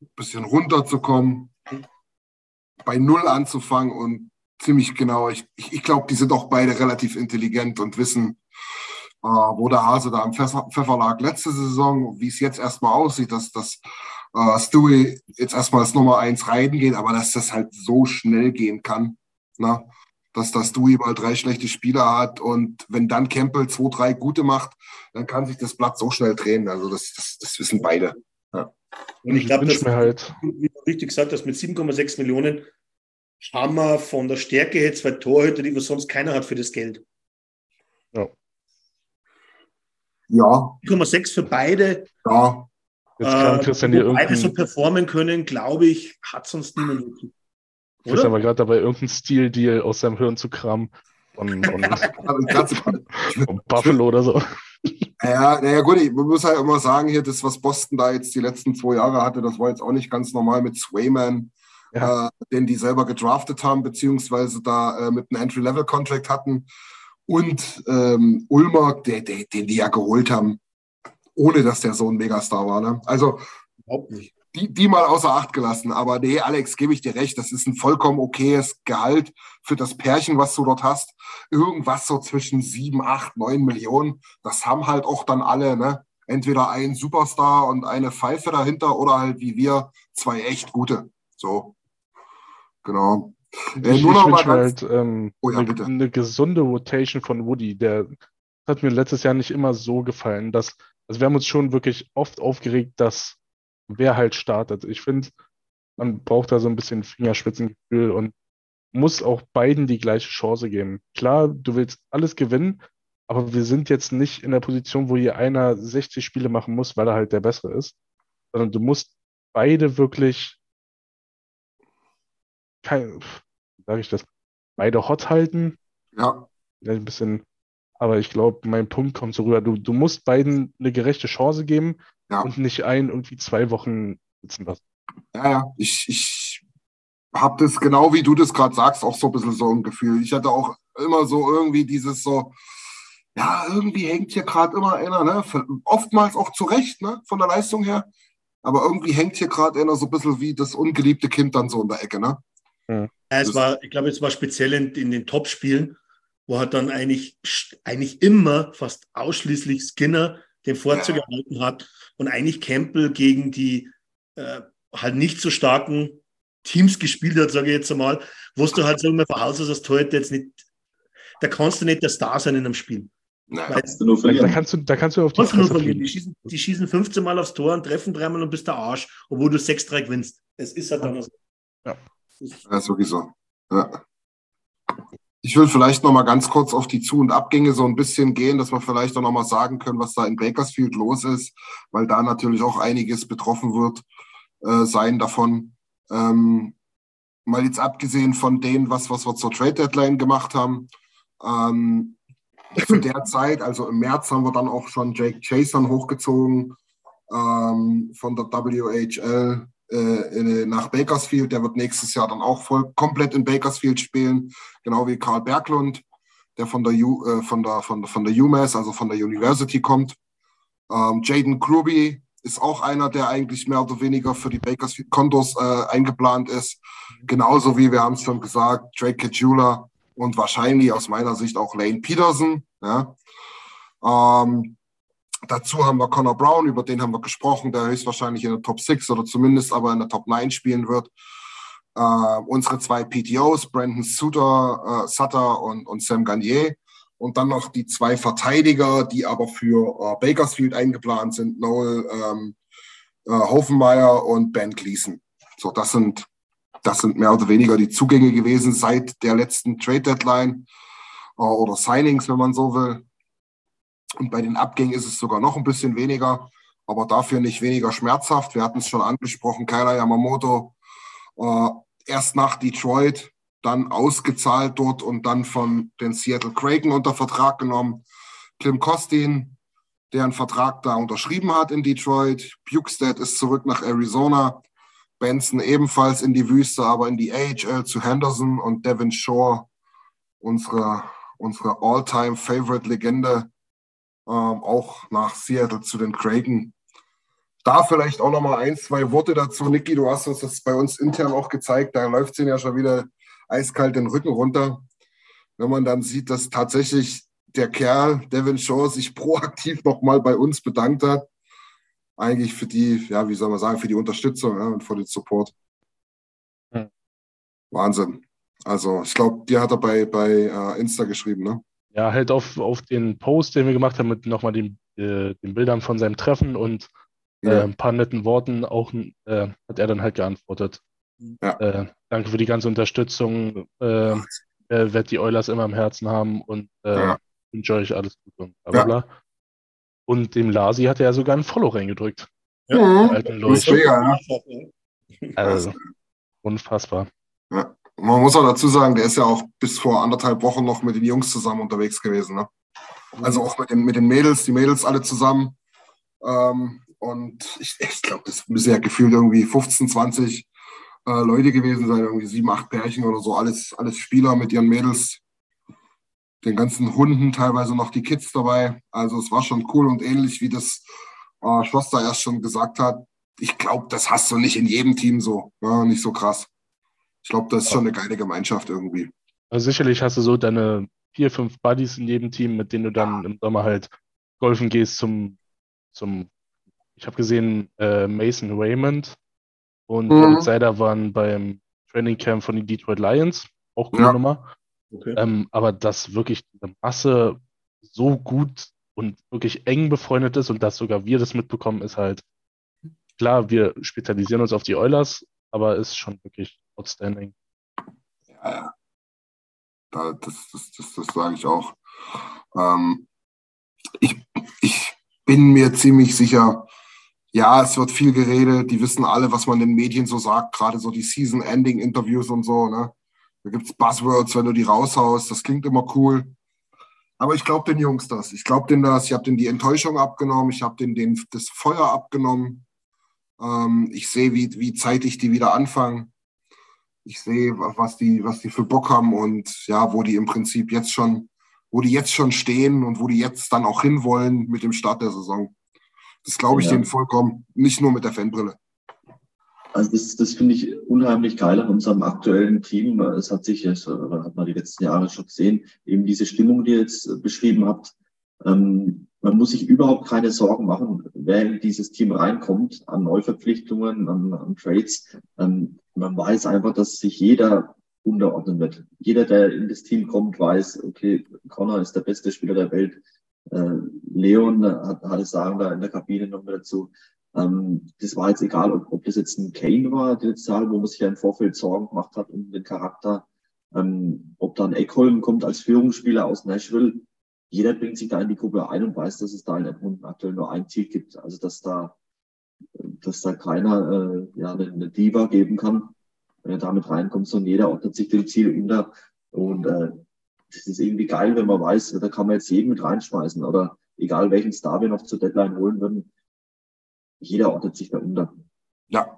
ein bisschen runterzukommen, bei Null anzufangen und ziemlich genau, ich, ich, ich glaube, die sind auch beide relativ intelligent und wissen, äh, wo der Hase da am Pfeffer, Pfeffer lag letzte Saison, wie es jetzt erstmal aussieht, dass, dass äh, Stewie jetzt erstmal als Nummer eins reingeht, aber dass das halt so schnell gehen kann. Na? Dass das Dewey mal drei schlechte Spieler hat und wenn dann Campbell zwei, drei gute macht, dann kann sich das Blatt so schnell drehen. Also das, das, das wissen beide. Und ich glaube, wünsch das mir halt, wie du richtig gesagt hast, mit 7,6 Millionen haben wir von der Stärke her zwei Torhüter, die wir sonst keiner hat für das Geld. Ja, 7,6 für beide. ja, jetzt kann Äh, hier beide so performen können, glaube ich, hat sonst niemand wirklich. Oder? war gerade dabei, irgendeinen Steal-Deal aus seinem Hirn zu kramen. Ich grad so- von Buffalo oder so. Ja, naja, gut, ich muss halt immer sagen, hier, das, was Boston da jetzt die letzten zwei Jahre hatte, das war jetzt auch nicht ganz normal mit Swayman, Ja. äh, den die selber gedraftet haben, beziehungsweise da äh, mit einem Entry-Level-Contract hatten. Und ähm, Ulmer, der, der, den die ja geholt haben, ohne dass der so ein Megastar war. Ne? Also Überhaupt nicht. Die, die mal außer Acht gelassen. Aber nee, Alex, gebe ich dir recht, das ist ein vollkommen okayes Gehalt für das Pärchen, was du dort hast. Irgendwas so zwischen sieben, acht, neun Millionen. Das haben halt auch dann alle, ne? Entweder ein Superstar und eine Pfeife dahinter oder halt wie wir zwei echt gute. So. Genau. Äh, Ich, nur noch mal ganz, halt ähm, Oh ja, eine, eine gesunde Rotation von Woody. Der hat mir letztes Jahr nicht immer so gefallen. Dass, also wir haben uns schon wirklich oft aufgeregt, dass wer halt startet. Ich finde, man braucht da so ein bisschen Fingerspitzengefühl und muss auch beiden die gleiche Chance geben. Klar, du willst alles gewinnen, aber wir sind jetzt nicht in der Position, wo hier einer 60 Spiele machen muss, weil er halt der Bessere ist, sondern du musst beide wirklich kein, wie sage ich das, beide hot halten, ja, vielleicht ein bisschen Aber ich glaube, mein Punkt kommt so rüber. Du, du musst beiden eine gerechte Chance geben Ja. und nicht einen irgendwie zwei Wochen sitzen lassen. Ja, ja, ich, ich habe das genau wie du das gerade sagst, auch so ein bisschen so ein Gefühl. Ich hatte auch immer so irgendwie dieses so, ja, irgendwie hängt hier gerade immer einer, ne? Oftmals auch zu Recht, ne? Von der Leistung her. Aber irgendwie hängt hier gerade einer so ein bisschen wie das ungeliebte Kind dann so in der Ecke, ne? Ja, es war, ich glaube, es war speziell in, in den Top-Spielen, wo halt dann eigentlich, eigentlich immer fast ausschließlich Skinner den Vorzug Ja. erhalten hat und eigentlich Campbell gegen die äh, halt nicht so starken Teams gespielt hat, sage ich jetzt einmal, wo du halt sagen wir von Haus aus als Torhüter jetzt nicht, da kannst du nicht der Star sein in einem Spiel. Weil Kannst du nur Da, da, verlieren. kannst du, da kannst du auf die kannst du nur Fresse verlieren. Die schießen, die schießen 15 Mal aufs Tor und treffen dreimal und bist der Arsch, obwohl du 6-3 gewinnst. Es ist halt dann so. Ja. Ja, ist wirklich so. Ja. Ich will vielleicht noch mal ganz kurz auf die Zu- und Abgänge so ein bisschen gehen, dass wir vielleicht auch noch mal sagen können, was da in Bakersfield los ist, weil da natürlich auch einiges betroffen wird äh, sein davon. Ähm, mal jetzt abgesehen von dem, was, was wir zur Trade Deadline gemacht haben. Ähm, zu der Zeit, also im März, haben wir dann auch schon Jake Chason hochgezogen ähm, von der WHL äh, nach Bakersfield. Der wird nächstes Jahr dann auch voll komplett in Bakersfield spielen, genau wie Karl Berglund, der von der, U, äh, von der, von von der UMass, also von der University kommt. Ähm, Jaden Gruby ist auch einer, der eigentlich mehr oder weniger für die Bakersfield Condors äh, eingeplant ist. Genauso wie wir haben es schon gesagt, Drake Kajula und wahrscheinlich aus meiner Sicht auch Lane Peterson. Ja. Ähm, dazu haben wir Connor Brown, über den haben wir gesprochen, der höchstwahrscheinlich in der Top 6 oder zumindest aber in der Top 9 spielen wird. Äh, unsere zwei PTOs, Brandon Suter, äh, Sutter und, und Sam Gagnier. Und dann noch die zwei Verteidiger, die aber für äh, Bakersfield eingeplant sind, Noel ähm, äh, Hofenmeier und Ben Gleason. So, das sind, das sind mehr oder weniger die Zugänge gewesen seit der letzten Trade Deadline äh, oder Signings, wenn man so will. Und bei den Abgängen ist es sogar noch ein bisschen weniger, aber dafür nicht weniger schmerzhaft. Wir hatten es schon angesprochen, Kyler Yamamoto äh, erst nach Detroit, dann ausgezahlt dort und dann von den Seattle Kraken unter Vertrag genommen. Klim Kostin, der einen Vertrag da unterschrieben hat in Detroit. Bukestad ist zurück nach Arizona. Benson ebenfalls in die Wüste, aber in die AHL zu Henderson und Devin Shore, unsere, unsere All-Time-Favorite-Legende, ähm, auch nach Seattle zu den Kraken. Da vielleicht auch noch mal ein, zwei Worte dazu. Niki, du hast uns das bei uns intern auch gezeigt. Da läuft es ja schon wieder eiskalt den Rücken runter. Wenn man dann sieht, dass tatsächlich der Kerl, Devin Shaw, sich proaktiv nochmal bei uns bedankt hat. Eigentlich für die, ja, wie soll man sagen, für die Unterstützung ja, und für den Support. Wahnsinn. Also, ich glaube, dir hat er bei, bei äh, Insta geschrieben, ne? Ja, halt auf, auf den Post, den wir gemacht haben, mit nochmal den, äh, den Bildern von seinem Treffen und äh, Ja. ein paar netten Worten auch äh, hat er dann halt geantwortet. Ja. Äh, danke für die ganze Unterstützung. Äh, äh, werd die Oilers immer im Herzen haben und äh, Ja. wünsche euch alles Gute und bla bla Ja. bla. Und dem Lasi hat er ja sogar ein Follow reingedrückt. Ja. Der alten Das Leuch. ist mega, ja. Also, unfassbar. Ja. Man muss auch dazu sagen, der ist ja auch bis vor anderthalb Wochen noch mit den Jungs zusammen unterwegs gewesen. Ne? Also auch mit den, mit den Mädels, die Mädels alle zusammen. Ähm, und ich, ich glaube, das müssen ja gefühlt irgendwie 15, 20 äh, Leute gewesen sein, irgendwie sieben, acht Pärchen oder so, alles, alles Spieler mit ihren Mädels, den ganzen Hunden, teilweise noch die Kids dabei. Also es war schon cool und ähnlich wie das äh, Schwester erst schon gesagt hat. Ich glaube, das hast du nicht in jedem Team so, ja, nicht so krass. Ich glaube, das ist schon eine geile Gemeinschaft irgendwie. Also sicherlich hast du so deine vier, fünf Buddies in jedem Team, mit denen du dann im Sommer halt golfen gehst zum, zum ich habe gesehen, äh, Mason Raymond und Mhm. David Seider waren beim Training Camp von den Detroit Lions, auch coole Ja. Nummer. Okay. Ähm, aber dass wirklich eine Masse so gut und wirklich eng befreundet ist und dass sogar wir das mitbekommen, ist halt klar, wir spezialisieren uns auf die Oilers, aber ist schon wirklich outstanding. Ja. Da, das, das, das, das sage ich auch. Ähm, ich, ich bin mir ziemlich sicher, ja, es wird viel geredet. Die wissen alle, was man in den Medien so sagt, gerade so die Season-Ending-Interviews und so. Ne? Da gibt es Buzzwords, wenn du die raushaust. Das klingt immer cool. Aber ich glaube den Jungs das. Ich glaube denen das. Ich habe denen die Enttäuschung abgenommen. Ich habe denen den, das Feuer abgenommen. Ähm, ich sehe, wie, wie zeitig die wieder anfangen. Ich sehe, was die, was die für Bock haben und ja, wo die im Prinzip jetzt schon, wo die jetzt schon stehen und wo die jetzt dann auch hinwollen mit dem Start der Saison. Das glaube ich ja. denen vollkommen, nicht nur mit der Fanbrille. Also das, das finde ich unheimlich geil an unserem aktuellen Team. Es hat sich, es hat man die letzten Jahre schon gesehen, eben diese Stimmung, die ihr jetzt beschrieben habt. Ähm, man muss sich überhaupt keine Sorgen machen, wer in dieses Team reinkommt, an Neuverpflichtungen, an, an Trades. Ähm, man weiß einfach, dass sich jeder unterordnen wird. Jeder, der in das Team kommt, weiß, okay, Connor ist der beste Spieler der Welt. Äh, Leon hat, hat es sagen da in der Kabine noch mal dazu. Ähm, das war jetzt egal, ob, ob das jetzt ein Kane war, die Zahl, wo man sich ja im Vorfeld Sorgen gemacht hat um den Charakter. Ähm, ob dann Eckholm kommt als Führungsspieler aus Nashville. Jeder bringt sich da in die Gruppe ein und weiß, dass es da in Edmonton aktuell nur ein Ziel gibt. Also, dass da, dass da keiner, äh, ja, eine, eine Diva geben kann, wenn er damit reinkommt, sondern jeder ordnet sich dem Ziel unter. Und, äh, das ist irgendwie geil, wenn man weiß, da kann man jetzt jeden mit reinschmeißen oder egal welchen Star wir noch zur Deadline holen würden, jeder ordnet sich da unter. Ja.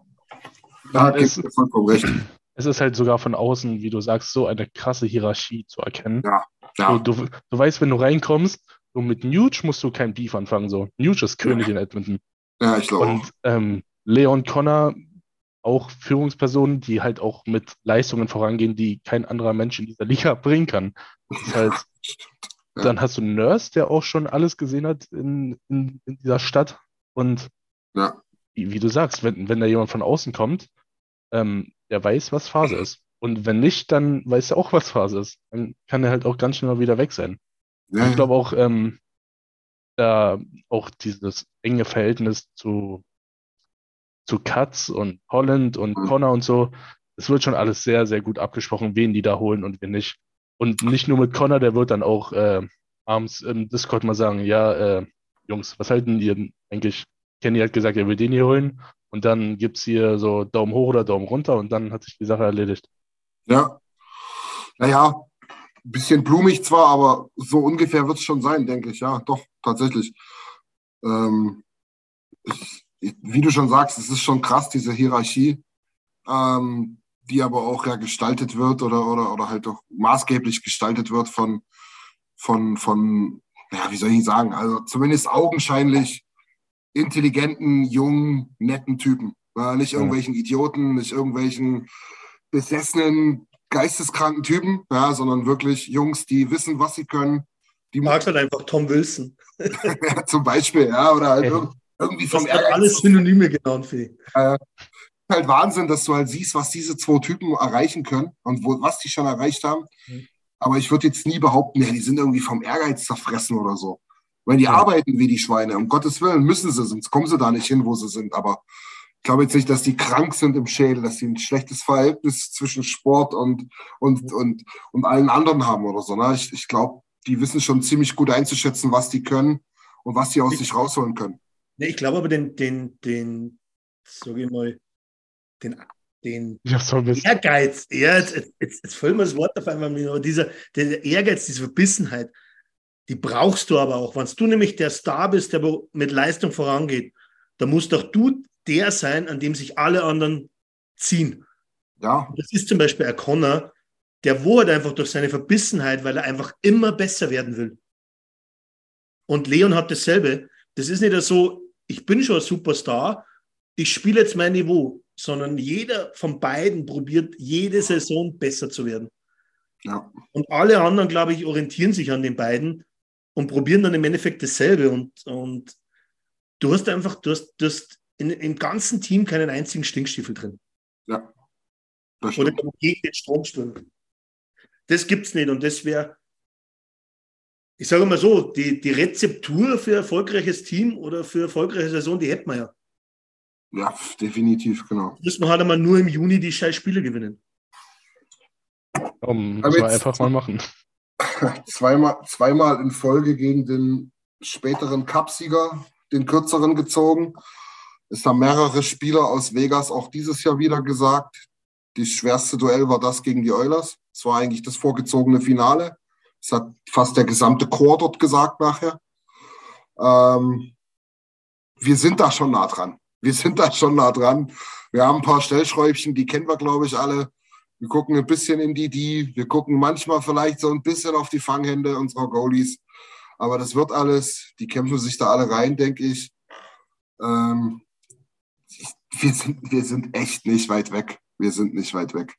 Da ja, es, vollkommen recht. Es ist halt sogar von außen, wie du sagst, so eine krasse Hierarchie zu erkennen. Ja. Ja. Du, du, du weißt, wenn du reinkommst, so mit Nuge musst du kein Beef anfangen. So. Nuge ist König ja. in Edmonton. Ja, ich glaube. Und ähm, Leon Connor, auch Führungspersonen, die halt auch mit Leistungen vorangehen, die kein anderer Mensch in dieser Liga bringen kann. Das ist halt, ja. Dann hast du Nurse, der auch schon alles gesehen hat in, in, in dieser Stadt. Und ja. Wie, wie, du sagst, wenn, wenn da jemand von außen kommt, ähm, der weiß, was Phase ist. Und wenn nicht, dann weiß er auch, was Phase ist. Dann kann er halt auch ganz schnell mal wieder weg sein. Ja, ich glaube auch, ähm, da auch dieses enge Verhältnis zu, zu Katz und Holland und mhm. Connor und so, es wird schon alles sehr, sehr gut abgesprochen, wen die da holen und wen nicht. Und nicht nur mit Connor, der wird dann auch äh, abends im Discord mal sagen, ja, äh, Jungs, was halten ihr eigentlich Kenny hat gesagt, er will den hier holen. Und dann gibt es hier so Daumen hoch oder Daumen runter und dann hat sich die Sache erledigt. Ja. Naja, ein bisschen blumig zwar, aber so ungefähr wird es schon sein, denke ich. Ja, doch, tatsächlich. Ähm, ich, wie du schon sagst, es ist schon krass, diese Hierarchie, ähm, die aber auch ja gestaltet wird oder, oder, oder halt auch maßgeblich gestaltet wird von, von, von, ja, wie soll ich sagen, also zumindest augenscheinlich intelligenten, jungen, netten Typen. Ja, nicht irgendwelchen Idioten, nicht irgendwelchen besessenen, geisteskranken Typen, ja, sondern wirklich Jungs, die wissen, was sie können. Die magst halt einfach Tom Wilson. zum Beispiel, ja, oder halt ja. irgendwie vom Ehrgeiz. alles Synonyme genannt für äh, halt Wahnsinn, dass du halt siehst, was diese zwei Typen erreichen können und wo, was die schon erreicht haben. Mhm. Aber ich würde jetzt nie behaupten, ja, die sind irgendwie vom Ehrgeiz zerfressen oder so. Weil die ja. arbeiten wie die Schweine. Um Gottes Willen müssen sie, sonst kommen sie da nicht hin, wo sie sind. Aber ich glaube jetzt nicht, dass die krank sind im Schädel, dass sie ein schlechtes Verhältnis zwischen Sport und, und, und, und allen anderen haben oder so. Ne? Ich, ich glaube, die wissen schon ziemlich gut einzuschätzen, was die können und was sie aus ich, sich rausholen können. Nee, ich glaube aber den, den, den, sag ich mal, den, den ja, so Ehrgeiz, ja, jetzt, jetzt, jetzt fällt mir das Wort auf einmal, aber dieser, der Ehrgeiz, diese Verbissenheit, die brauchst du aber auch. Wenn du nämlich der Star bist, der mit Leistung vorangeht, dann musst auch du der sein, an dem sich alle anderen ziehen. Ja. Das ist zum Beispiel ein Connor, der wurde einfach durch seine Verbissenheit, weil er einfach immer besser werden will. Und Leon hat dasselbe. Das ist nicht so, ich bin schon ein Superstar, ich spiele jetzt mein Niveau, sondern jeder von beiden probiert jede Saison besser zu werden. Ja. Und alle anderen, glaube ich, orientieren sich an den beiden und probieren dann im Endeffekt dasselbe. Und, und du hast einfach, du hast, du hast in, im ganzen Team keinen einzigen Stinkstiefel drin. Ja. Oder gegen den Strom stürmen. Das gibt es nicht. Und das wäre, ich sage mal so, die, die Rezeptur für erfolgreiches Team oder für erfolgreiche Saison, die hätten wir ja. Ja, definitiv, genau. Müssen wir halt einmal nur im Juni die scheiß Spiele gewinnen. Um, müssen wir einfach mal machen. zweimal, zweimal in Folge gegen den späteren Cupsieger, den kürzeren gezogen. Es haben mehrere Spieler aus Vegas auch dieses Jahr wieder gesagt, das schwerste Duell war das gegen die Oilers. Es war eigentlich das vorgezogene Finale. Das hat fast der gesamte Chor dort gesagt nachher. Ähm, wir sind da schon nah dran. Wir sind da schon nah dran. Wir haben ein paar Stellschräubchen, die kennen wir, glaube ich, alle. Wir gucken ein bisschen in die die. Wir gucken manchmal vielleicht so ein bisschen auf die Fanghände unserer Goalies. Aber das wird alles. Die kämpfen sich da alle rein, denke ich. Ähm, wir, sind, wir sind echt nicht weit weg. Wir sind nicht weit weg.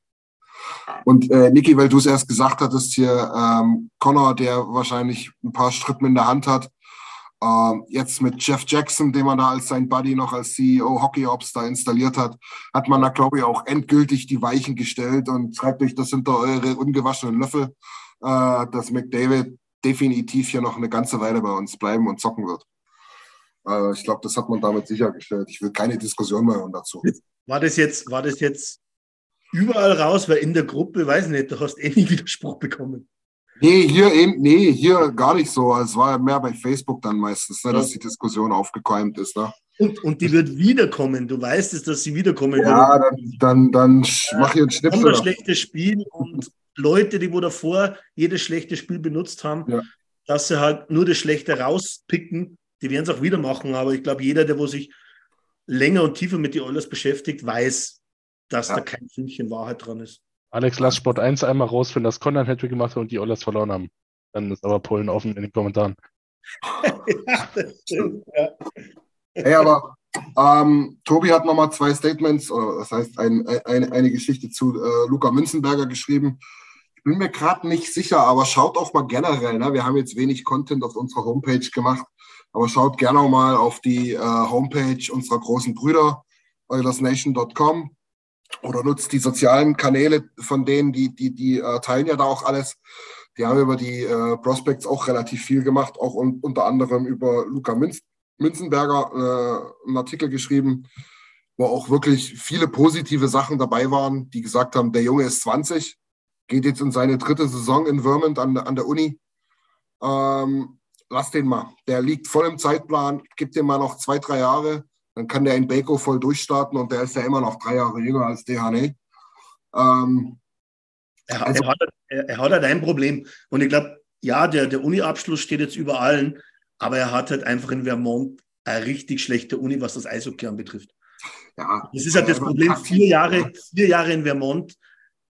Und äh, Niki, weil du es erst gesagt hattest hier, ähm, Connor, der wahrscheinlich ein paar Strippen in der Hand hat, ähm, jetzt mit Jeff Jackson, den man da als sein Buddy noch als CEO Hockey Ops da installiert hat, hat man da, glaube ich, auch endgültig die Weichen gestellt und schreibt euch das hinter eure ungewaschenen Löffel, äh, dass McDavid definitiv hier noch eine ganze Weile bei uns bleiben und zocken wird. Äh, ich glaube, das hat man damit sichergestellt. Ich will keine Diskussion mehr dazu. War das jetzt, war das jetzt überall raus, weil in der Gruppe, weiß nicht, du hast eh nie Widerspruch bekommen. Nee, hier eben, nee, hier gar nicht so. Es war mehr bei Facebook dann meistens, ne, dass die Diskussion aufgequält ist. Ne? Und, und die wird wiederkommen. Du weißt es, dass sie wiederkommen ja, wird. dann, dann, dann mach ich einen Schnipsel. Ein schlechtes Spiel und Leute, die wo davor jedes schlechte Spiel benutzt haben, ja. dass sie halt nur das Schlechte rauspicken, die werden es auch wieder machen. Aber ich glaube, jeder, der wo sich länger und tiefer mit den Oilers beschäftigt, weiß, dass ja. da kein Fünkchen Wahrheit dran ist. Alex, lass Sport 1 einmal rausfinden, dass Conor ein Hattrick gemacht hat und die Oilers verloren haben. Dann ist aber Polen offen in den Kommentaren. ja, das stimmt, ja. Hey, aber ähm, Tobi hat nochmal zwei Statements, oder das heißt ein, ein, eine Geschichte zu äh, Luca Münzenberger geschrieben. Ich bin mir gerade nicht sicher, aber schaut auch mal generell. Ne? Wir haben jetzt wenig Content auf unserer Homepage gemacht, aber schaut gerne auch mal auf die äh, Homepage unserer großen Brüder, oilersnation.com oder nutzt die sozialen Kanäle von denen, die, die, die äh, teilen ja da auch alles. Die haben über die äh, Prospects auch relativ viel gemacht, auch un unter anderem über Luca Münz Münzenberger äh, einen Artikel geschrieben, wo auch wirklich viele positive Sachen dabei waren, die gesagt haben, der Junge ist 20, geht jetzt in seine dritte Saison in Vermont an, an der Uni. Ähm, lass den mal. Der liegt voll im Zeitplan, gib dem mal noch zwei, drei Jahre dann kann der in Beko voll durchstarten und der ist ja immer noch drei Jahre jünger als DHN. Ähm, er, also, er, hat, er, er, hat halt ein Problem. Und ich glaube, ja, der, der Uni-Abschluss steht jetzt über allen, aber er hat halt einfach in Vermont eine richtig schlechte Uni, was das Eishockey anbetrifft. Ja, das ist halt das Problem. Vier Jahre, vier Jahre in Vermont,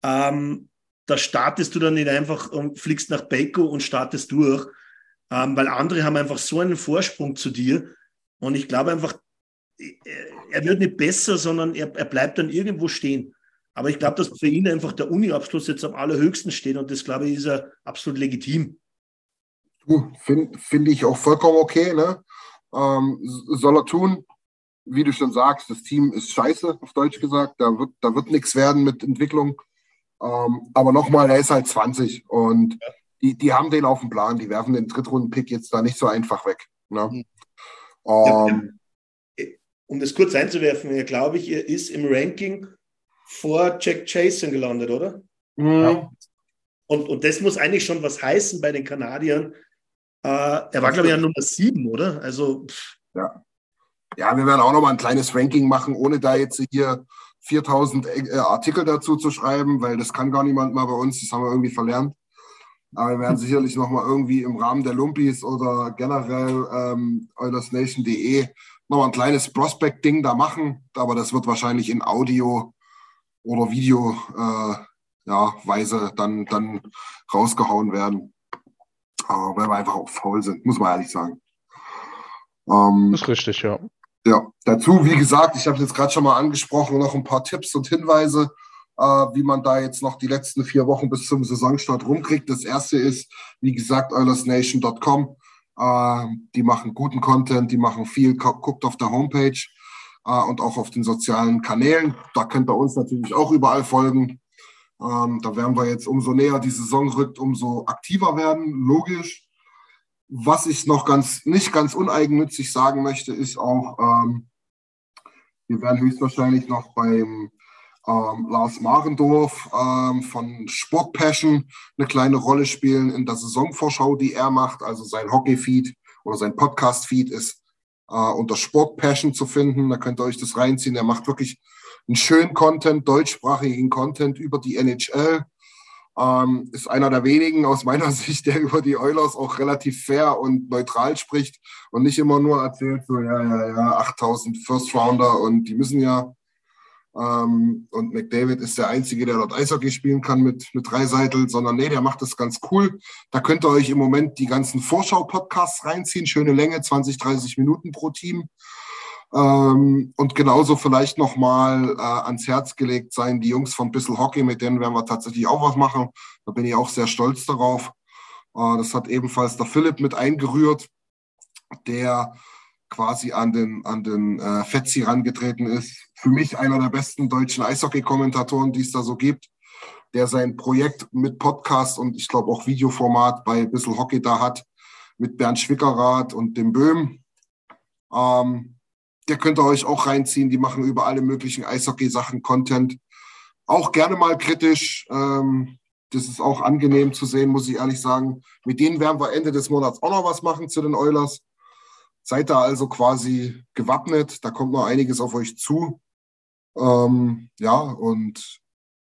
ähm, da startest du dann nicht einfach und fliegst nach Baco und startest durch, ähm, weil andere haben einfach so einen Vorsprung zu dir. Und ich glaube einfach, er wird nicht besser, sondern er, er bleibt dann irgendwo stehen. Aber ich glaube, dass für ihn einfach der Uni-Abschluss jetzt am allerhöchsten steht und das, glaube ich, ist er absolut legitim. Finde find ich auch vollkommen okay. Ne? Ähm, soll er tun. Wie du schon sagst, das Team ist scheiße, auf Deutsch gesagt. Da wird, da wird nichts werden mit Entwicklung. Ähm, aber nochmal, er ist halt 20 und ja. die, die haben den auf dem Plan. Die werfen den Drittrunden-Pick jetzt da nicht so einfach weg. Ne? Mhm. Ähm, um das kurz einzuwerfen, ja, glaube ich, er ist im Ranking vor Jack Jason gelandet, oder? Mhm. Ja. Und, und das muss eigentlich schon was heißen bei den Kanadiern. Äh, er war, glaube ich, ja Nummer sieben, oder? Also. Ja. Ja, wir werden auch noch mal ein kleines Ranking machen, ohne da jetzt hier 4000 äh, Artikel dazu zu schreiben, weil das kann gar niemand mal bei uns, das haben wir irgendwie verlernt. Aber wir werden sicherlich noch mal irgendwie im Rahmen der Lumpis oder generell ähm, eulersnation.de noch ein kleines Prospect-Ding da machen, aber das wird wahrscheinlich in Audio oder Video äh, ja, Weise dann, dann rausgehauen werden. Aber weil wir einfach auch faul sind, muss man ehrlich sagen. Ähm, das ist richtig, ja. Ja, dazu, wie gesagt, ich habe es jetzt gerade schon mal angesprochen, noch ein paar Tipps und Hinweise, äh, wie man da jetzt noch die letzten vier Wochen bis zum Saisonstart rumkriegt. Das erste ist, wie gesagt, oilersnation.com. Äh, die machen guten Content, die machen viel, guckt auf der Homepage äh, und auch auf den sozialen Kanälen. Da könnt ihr uns natürlich auch überall folgen. Ähm, da werden wir jetzt umso näher die Saison rückt, umso aktiver werden, logisch. Was ich noch ganz nicht ganz uneigennützig sagen möchte, ist auch, ähm, wir werden höchstwahrscheinlich noch beim ähm, Lars Marendorf ähm, von Sport Passion eine kleine Rolle spielen in der Saisonvorschau, die er macht. Also sein Hockey-Feed oder sein Podcast-Feed ist äh, unter Sport Passion zu finden. Da könnt ihr euch das reinziehen. Er macht wirklich einen schönen Content, deutschsprachigen Content über die NHL. Ähm, ist einer der wenigen aus meiner Sicht, der über die Oilers auch relativ fair und neutral spricht und nicht immer nur erzählt, so, ja, ja, ja, 8000 First Rounder und die müssen ja. Ähm, und McDavid ist der Einzige, der dort Eishockey spielen kann mit, mit drei Seitel, sondern nee, der macht das ganz cool. Da könnt ihr euch im Moment die ganzen Vorschau-Podcasts reinziehen. Schöne Länge, 20, 30 Minuten pro Team. Ähm, und genauso vielleicht nochmal äh, ans Herz gelegt sein, die Jungs von Bissel Hockey, mit denen werden wir tatsächlich auch was machen. Da bin ich auch sehr stolz darauf. Äh, das hat ebenfalls der Philipp mit eingerührt, der quasi an den, an den äh, Fetzi rangetreten ist. Für mich einer der besten deutschen Eishockey-Kommentatoren, die es da so gibt, der sein Projekt mit Podcast und ich glaube auch Videoformat bei Bissel Hockey da hat, mit Bernd Schwickerath und dem Böhm. Ähm, der könnt ihr euch auch reinziehen. Die machen über alle möglichen Eishockey-Sachen Content. Auch gerne mal kritisch. Ähm, das ist auch angenehm zu sehen, muss ich ehrlich sagen. Mit denen werden wir Ende des Monats auch noch was machen zu den Oilers. Seid da also quasi gewappnet. Da kommt noch einiges auf euch zu. Ähm, ja, und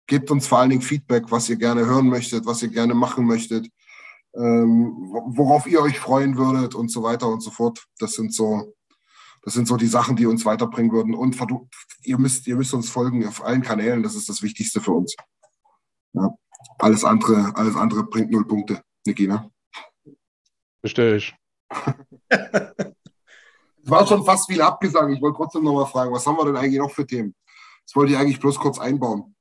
gebt uns vor allen Dingen Feedback, was ihr gerne hören möchtet, was ihr gerne machen möchtet, ähm, worauf ihr euch freuen würdet und so weiter und so fort. Das sind so das sind so die Sachen, die uns weiterbringen würden. Und ihr müsst, ihr müsst uns folgen auf allen Kanälen. Das ist das Wichtigste für uns. Ja. Alles andere, alles andere bringt null Punkte, Niki, ne? Verstehe ich. Es war schon fast wie ein Abgesang. Ich wollte trotzdem noch mal fragen, was haben wir denn eigentlich noch für Themen? Das wollte ich eigentlich bloß kurz einbauen.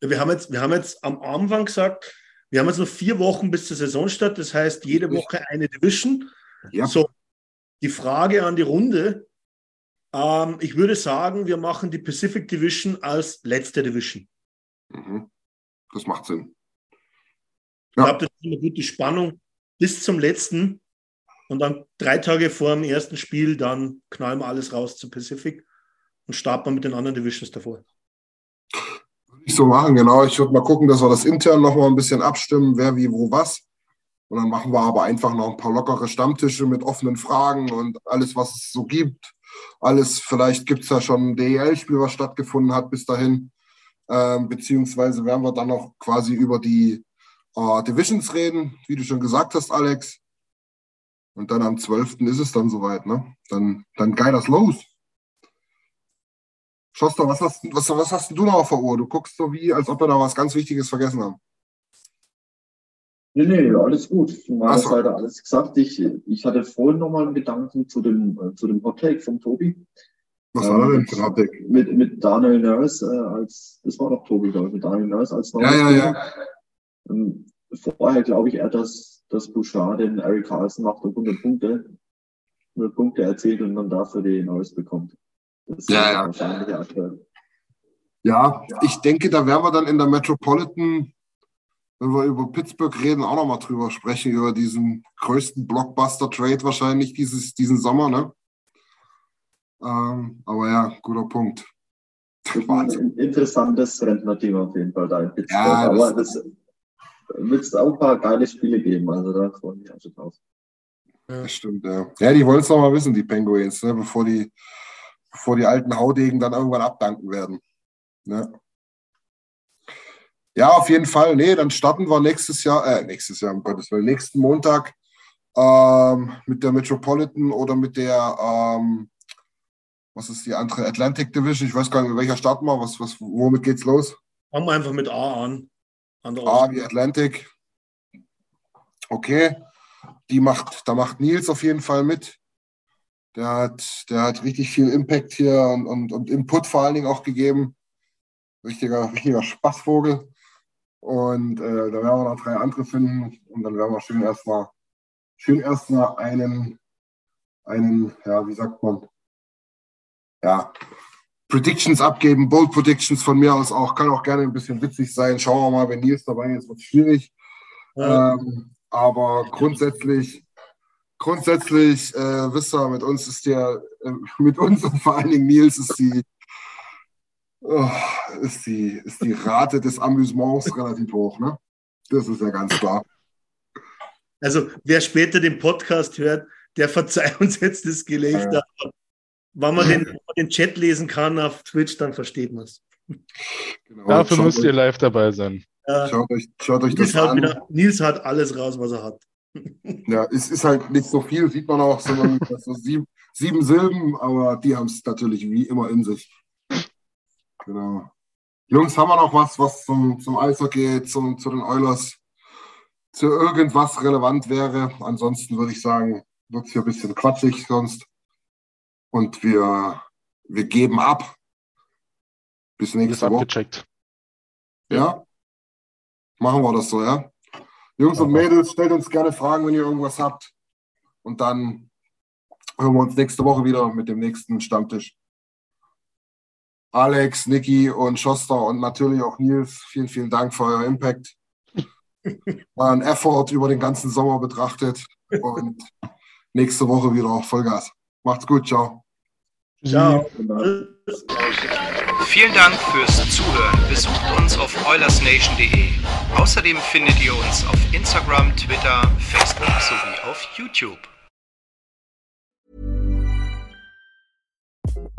wir, haben jetzt, wir haben jetzt am Anfang gesagt, wir haben jetzt noch vier Wochen bis zur Saisonstart. Das heißt, jede Woche eine Division. Ja. So, die Frage an die Runde. Ähm, ich würde sagen, wir machen die Pacific Division als letzte Division. Mhm. Das macht Sinn. Ja. Ich glaube, das ist eine gute Spannung bis zum letzten. Und dann drei Tage vor dem ersten Spiel, dann knallen wir alles raus zu Pacific und starten mit den anderen Divisions davor. Würde ich so machen, genau. Ich würde mal gucken, dass wir das intern noch mal ein bisschen abstimmen, wer wie, wo, was. Und dann machen wir aber einfach noch ein paar lockere Stammtische mit offenen Fragen und alles, was es so gibt. Alles, vielleicht gibt es ja schon ein DEL-Spiel, was stattgefunden hat bis dahin. Ähm, beziehungsweise werden wir dann noch quasi über die äh, Divisions reden, wie du schon gesagt hast, Alex. Und dann am 12. ist es dann soweit, ne? Dann, dann geil das los. Schoster, was hast, was, was hast du noch auf der Uhr? Du guckst so wie, als ob wir da was ganz Wichtiges vergessen haben. Nee, nee, alles gut. Von meiner so. Seite alles gesagt. Ich, ich hatte vorhin nochmal einen Gedanken zu dem, zu dem Hottake vom Tobi. Was war ähm, denn für ein Hottake? Mit, mit Daniel Nurse äh, als, das war doch Tobi, glaube ich, mit Daniel Nurse als Ja, ja, ja. Ähm, vorher glaube ich eher, dass, dass Bouchard den Eric Carlson macht und 100 Punkte, 100 Punkte erzählt und dann dafür die Nurse bekommt. Das ist ja, ja. wahrscheinlich aktuell. Ja, ich denke, da werden wir dann in der Metropolitan wenn wir über Pittsburgh reden, auch nochmal drüber sprechen, über diesen größten Blockbuster-Trade wahrscheinlich dieses, diesen Sommer. Ne? Ähm, aber ja, guter Punkt. Wahnsinn. Ein interessantes Rentnerteam auf jeden Fall da in Pittsburgh. Ja, aber das wird es auch ein paar geile Spiele geben. Also da freue ich mich auch schon drauf. Ja, stimmt, ja. Ja, die wollen es noch mal wissen, die Penguins, ne, bevor, die, bevor die alten Haudegen dann irgendwann abdanken werden. Ne? Ja, auf jeden Fall. Nee, dann starten wir nächstes Jahr, äh, nächstes Jahr, um Gottes Willen, nächsten Montag ähm, mit der Metropolitan oder mit der, ähm, was ist die andere, Atlantic Division. Ich weiß gar nicht, mit welcher starten wir. Was, was, womit geht's los? Fangen wir einfach mit A an. an A wie Atlantic. Okay. Die macht, da macht Nils auf jeden Fall mit. Der hat, der hat richtig viel Impact hier und, und, und Input vor allen Dingen auch gegeben. Richtiger, richtiger Spaßvogel. Und äh, da werden wir noch drei andere finden und dann werden wir schön erstmal schön erstmal einen, einen, ja, wie sagt man, ja, Predictions abgeben, Bold Predictions von mir aus auch, kann auch gerne ein bisschen witzig sein. Schauen wir mal, wenn Nils dabei ist, wird es schwierig. Ja. Ähm, aber grundsätzlich, grundsätzlich, äh, wisst ihr, mit uns ist der, äh, mit uns und vor allen Dingen Nils ist die, oh, ist, die, ist die Rate des Amüsements relativ hoch. Ne? Das ist ja ganz klar. Also, wer später den Podcast hört, der verzeiht uns jetzt das Gelächter. Ja. Wenn man den, den, Chat lesen kann auf Twitch, dann versteht man es. Genau, Dafür müsst ihr live dabei sein. Äh, schaut euch, schaut euch Nils, das an. wieder, Nils hat alles raus, was er hat. Ja, es ist halt nicht so viel, sieht man auch, sondern so sieben, sieben Silben, aber die haben es natürlich wie immer in sich. Genau. Jungs, haben wir noch was, was zum, zum Eishockey, zum, zu den Oilers, zu irgendwas relevant wäre? Ansonsten würde ich sagen, wird es hier ein bisschen quatschig sonst. Und wir, wir geben ab. Bis nächste Woche. abgecheckt. Ja? Machen wir das so, ja? Jungs und Mädels, stellt uns gerne Fragen, wenn ihr irgendwas habt. Und dann hören wir uns nächste Woche wieder mit dem nächsten Stammtisch. Alex, Niki und Schoster und natürlich auch Nils, vielen, vielen Dank für euer Impact. War ein Effort über den ganzen Sommer betrachtet. Und nächste Woche wieder auch Vollgas. Macht's gut, ciao. Ciao. Vielen Dank fürs Zuhören. Besucht uns auf oilersnation.de. Außerdem findet ihr uns auf Instagram, Twitter, Facebook sowie auf YouTube.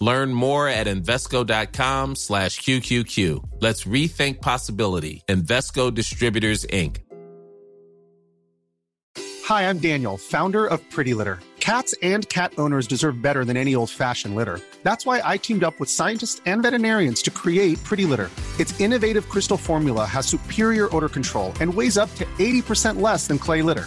Learn more at Invesco.com slash QQQ. Let's rethink possibility. Invesco Distributors, Inc. Hi, I'm Daniel, founder of Pretty Litter. Cats and cat owners deserve better than any old fashioned litter. That's why I teamed up with scientists and veterinarians to create Pretty Litter. Its innovative crystal formula has superior odor control and weighs up to 80% less than clay litter.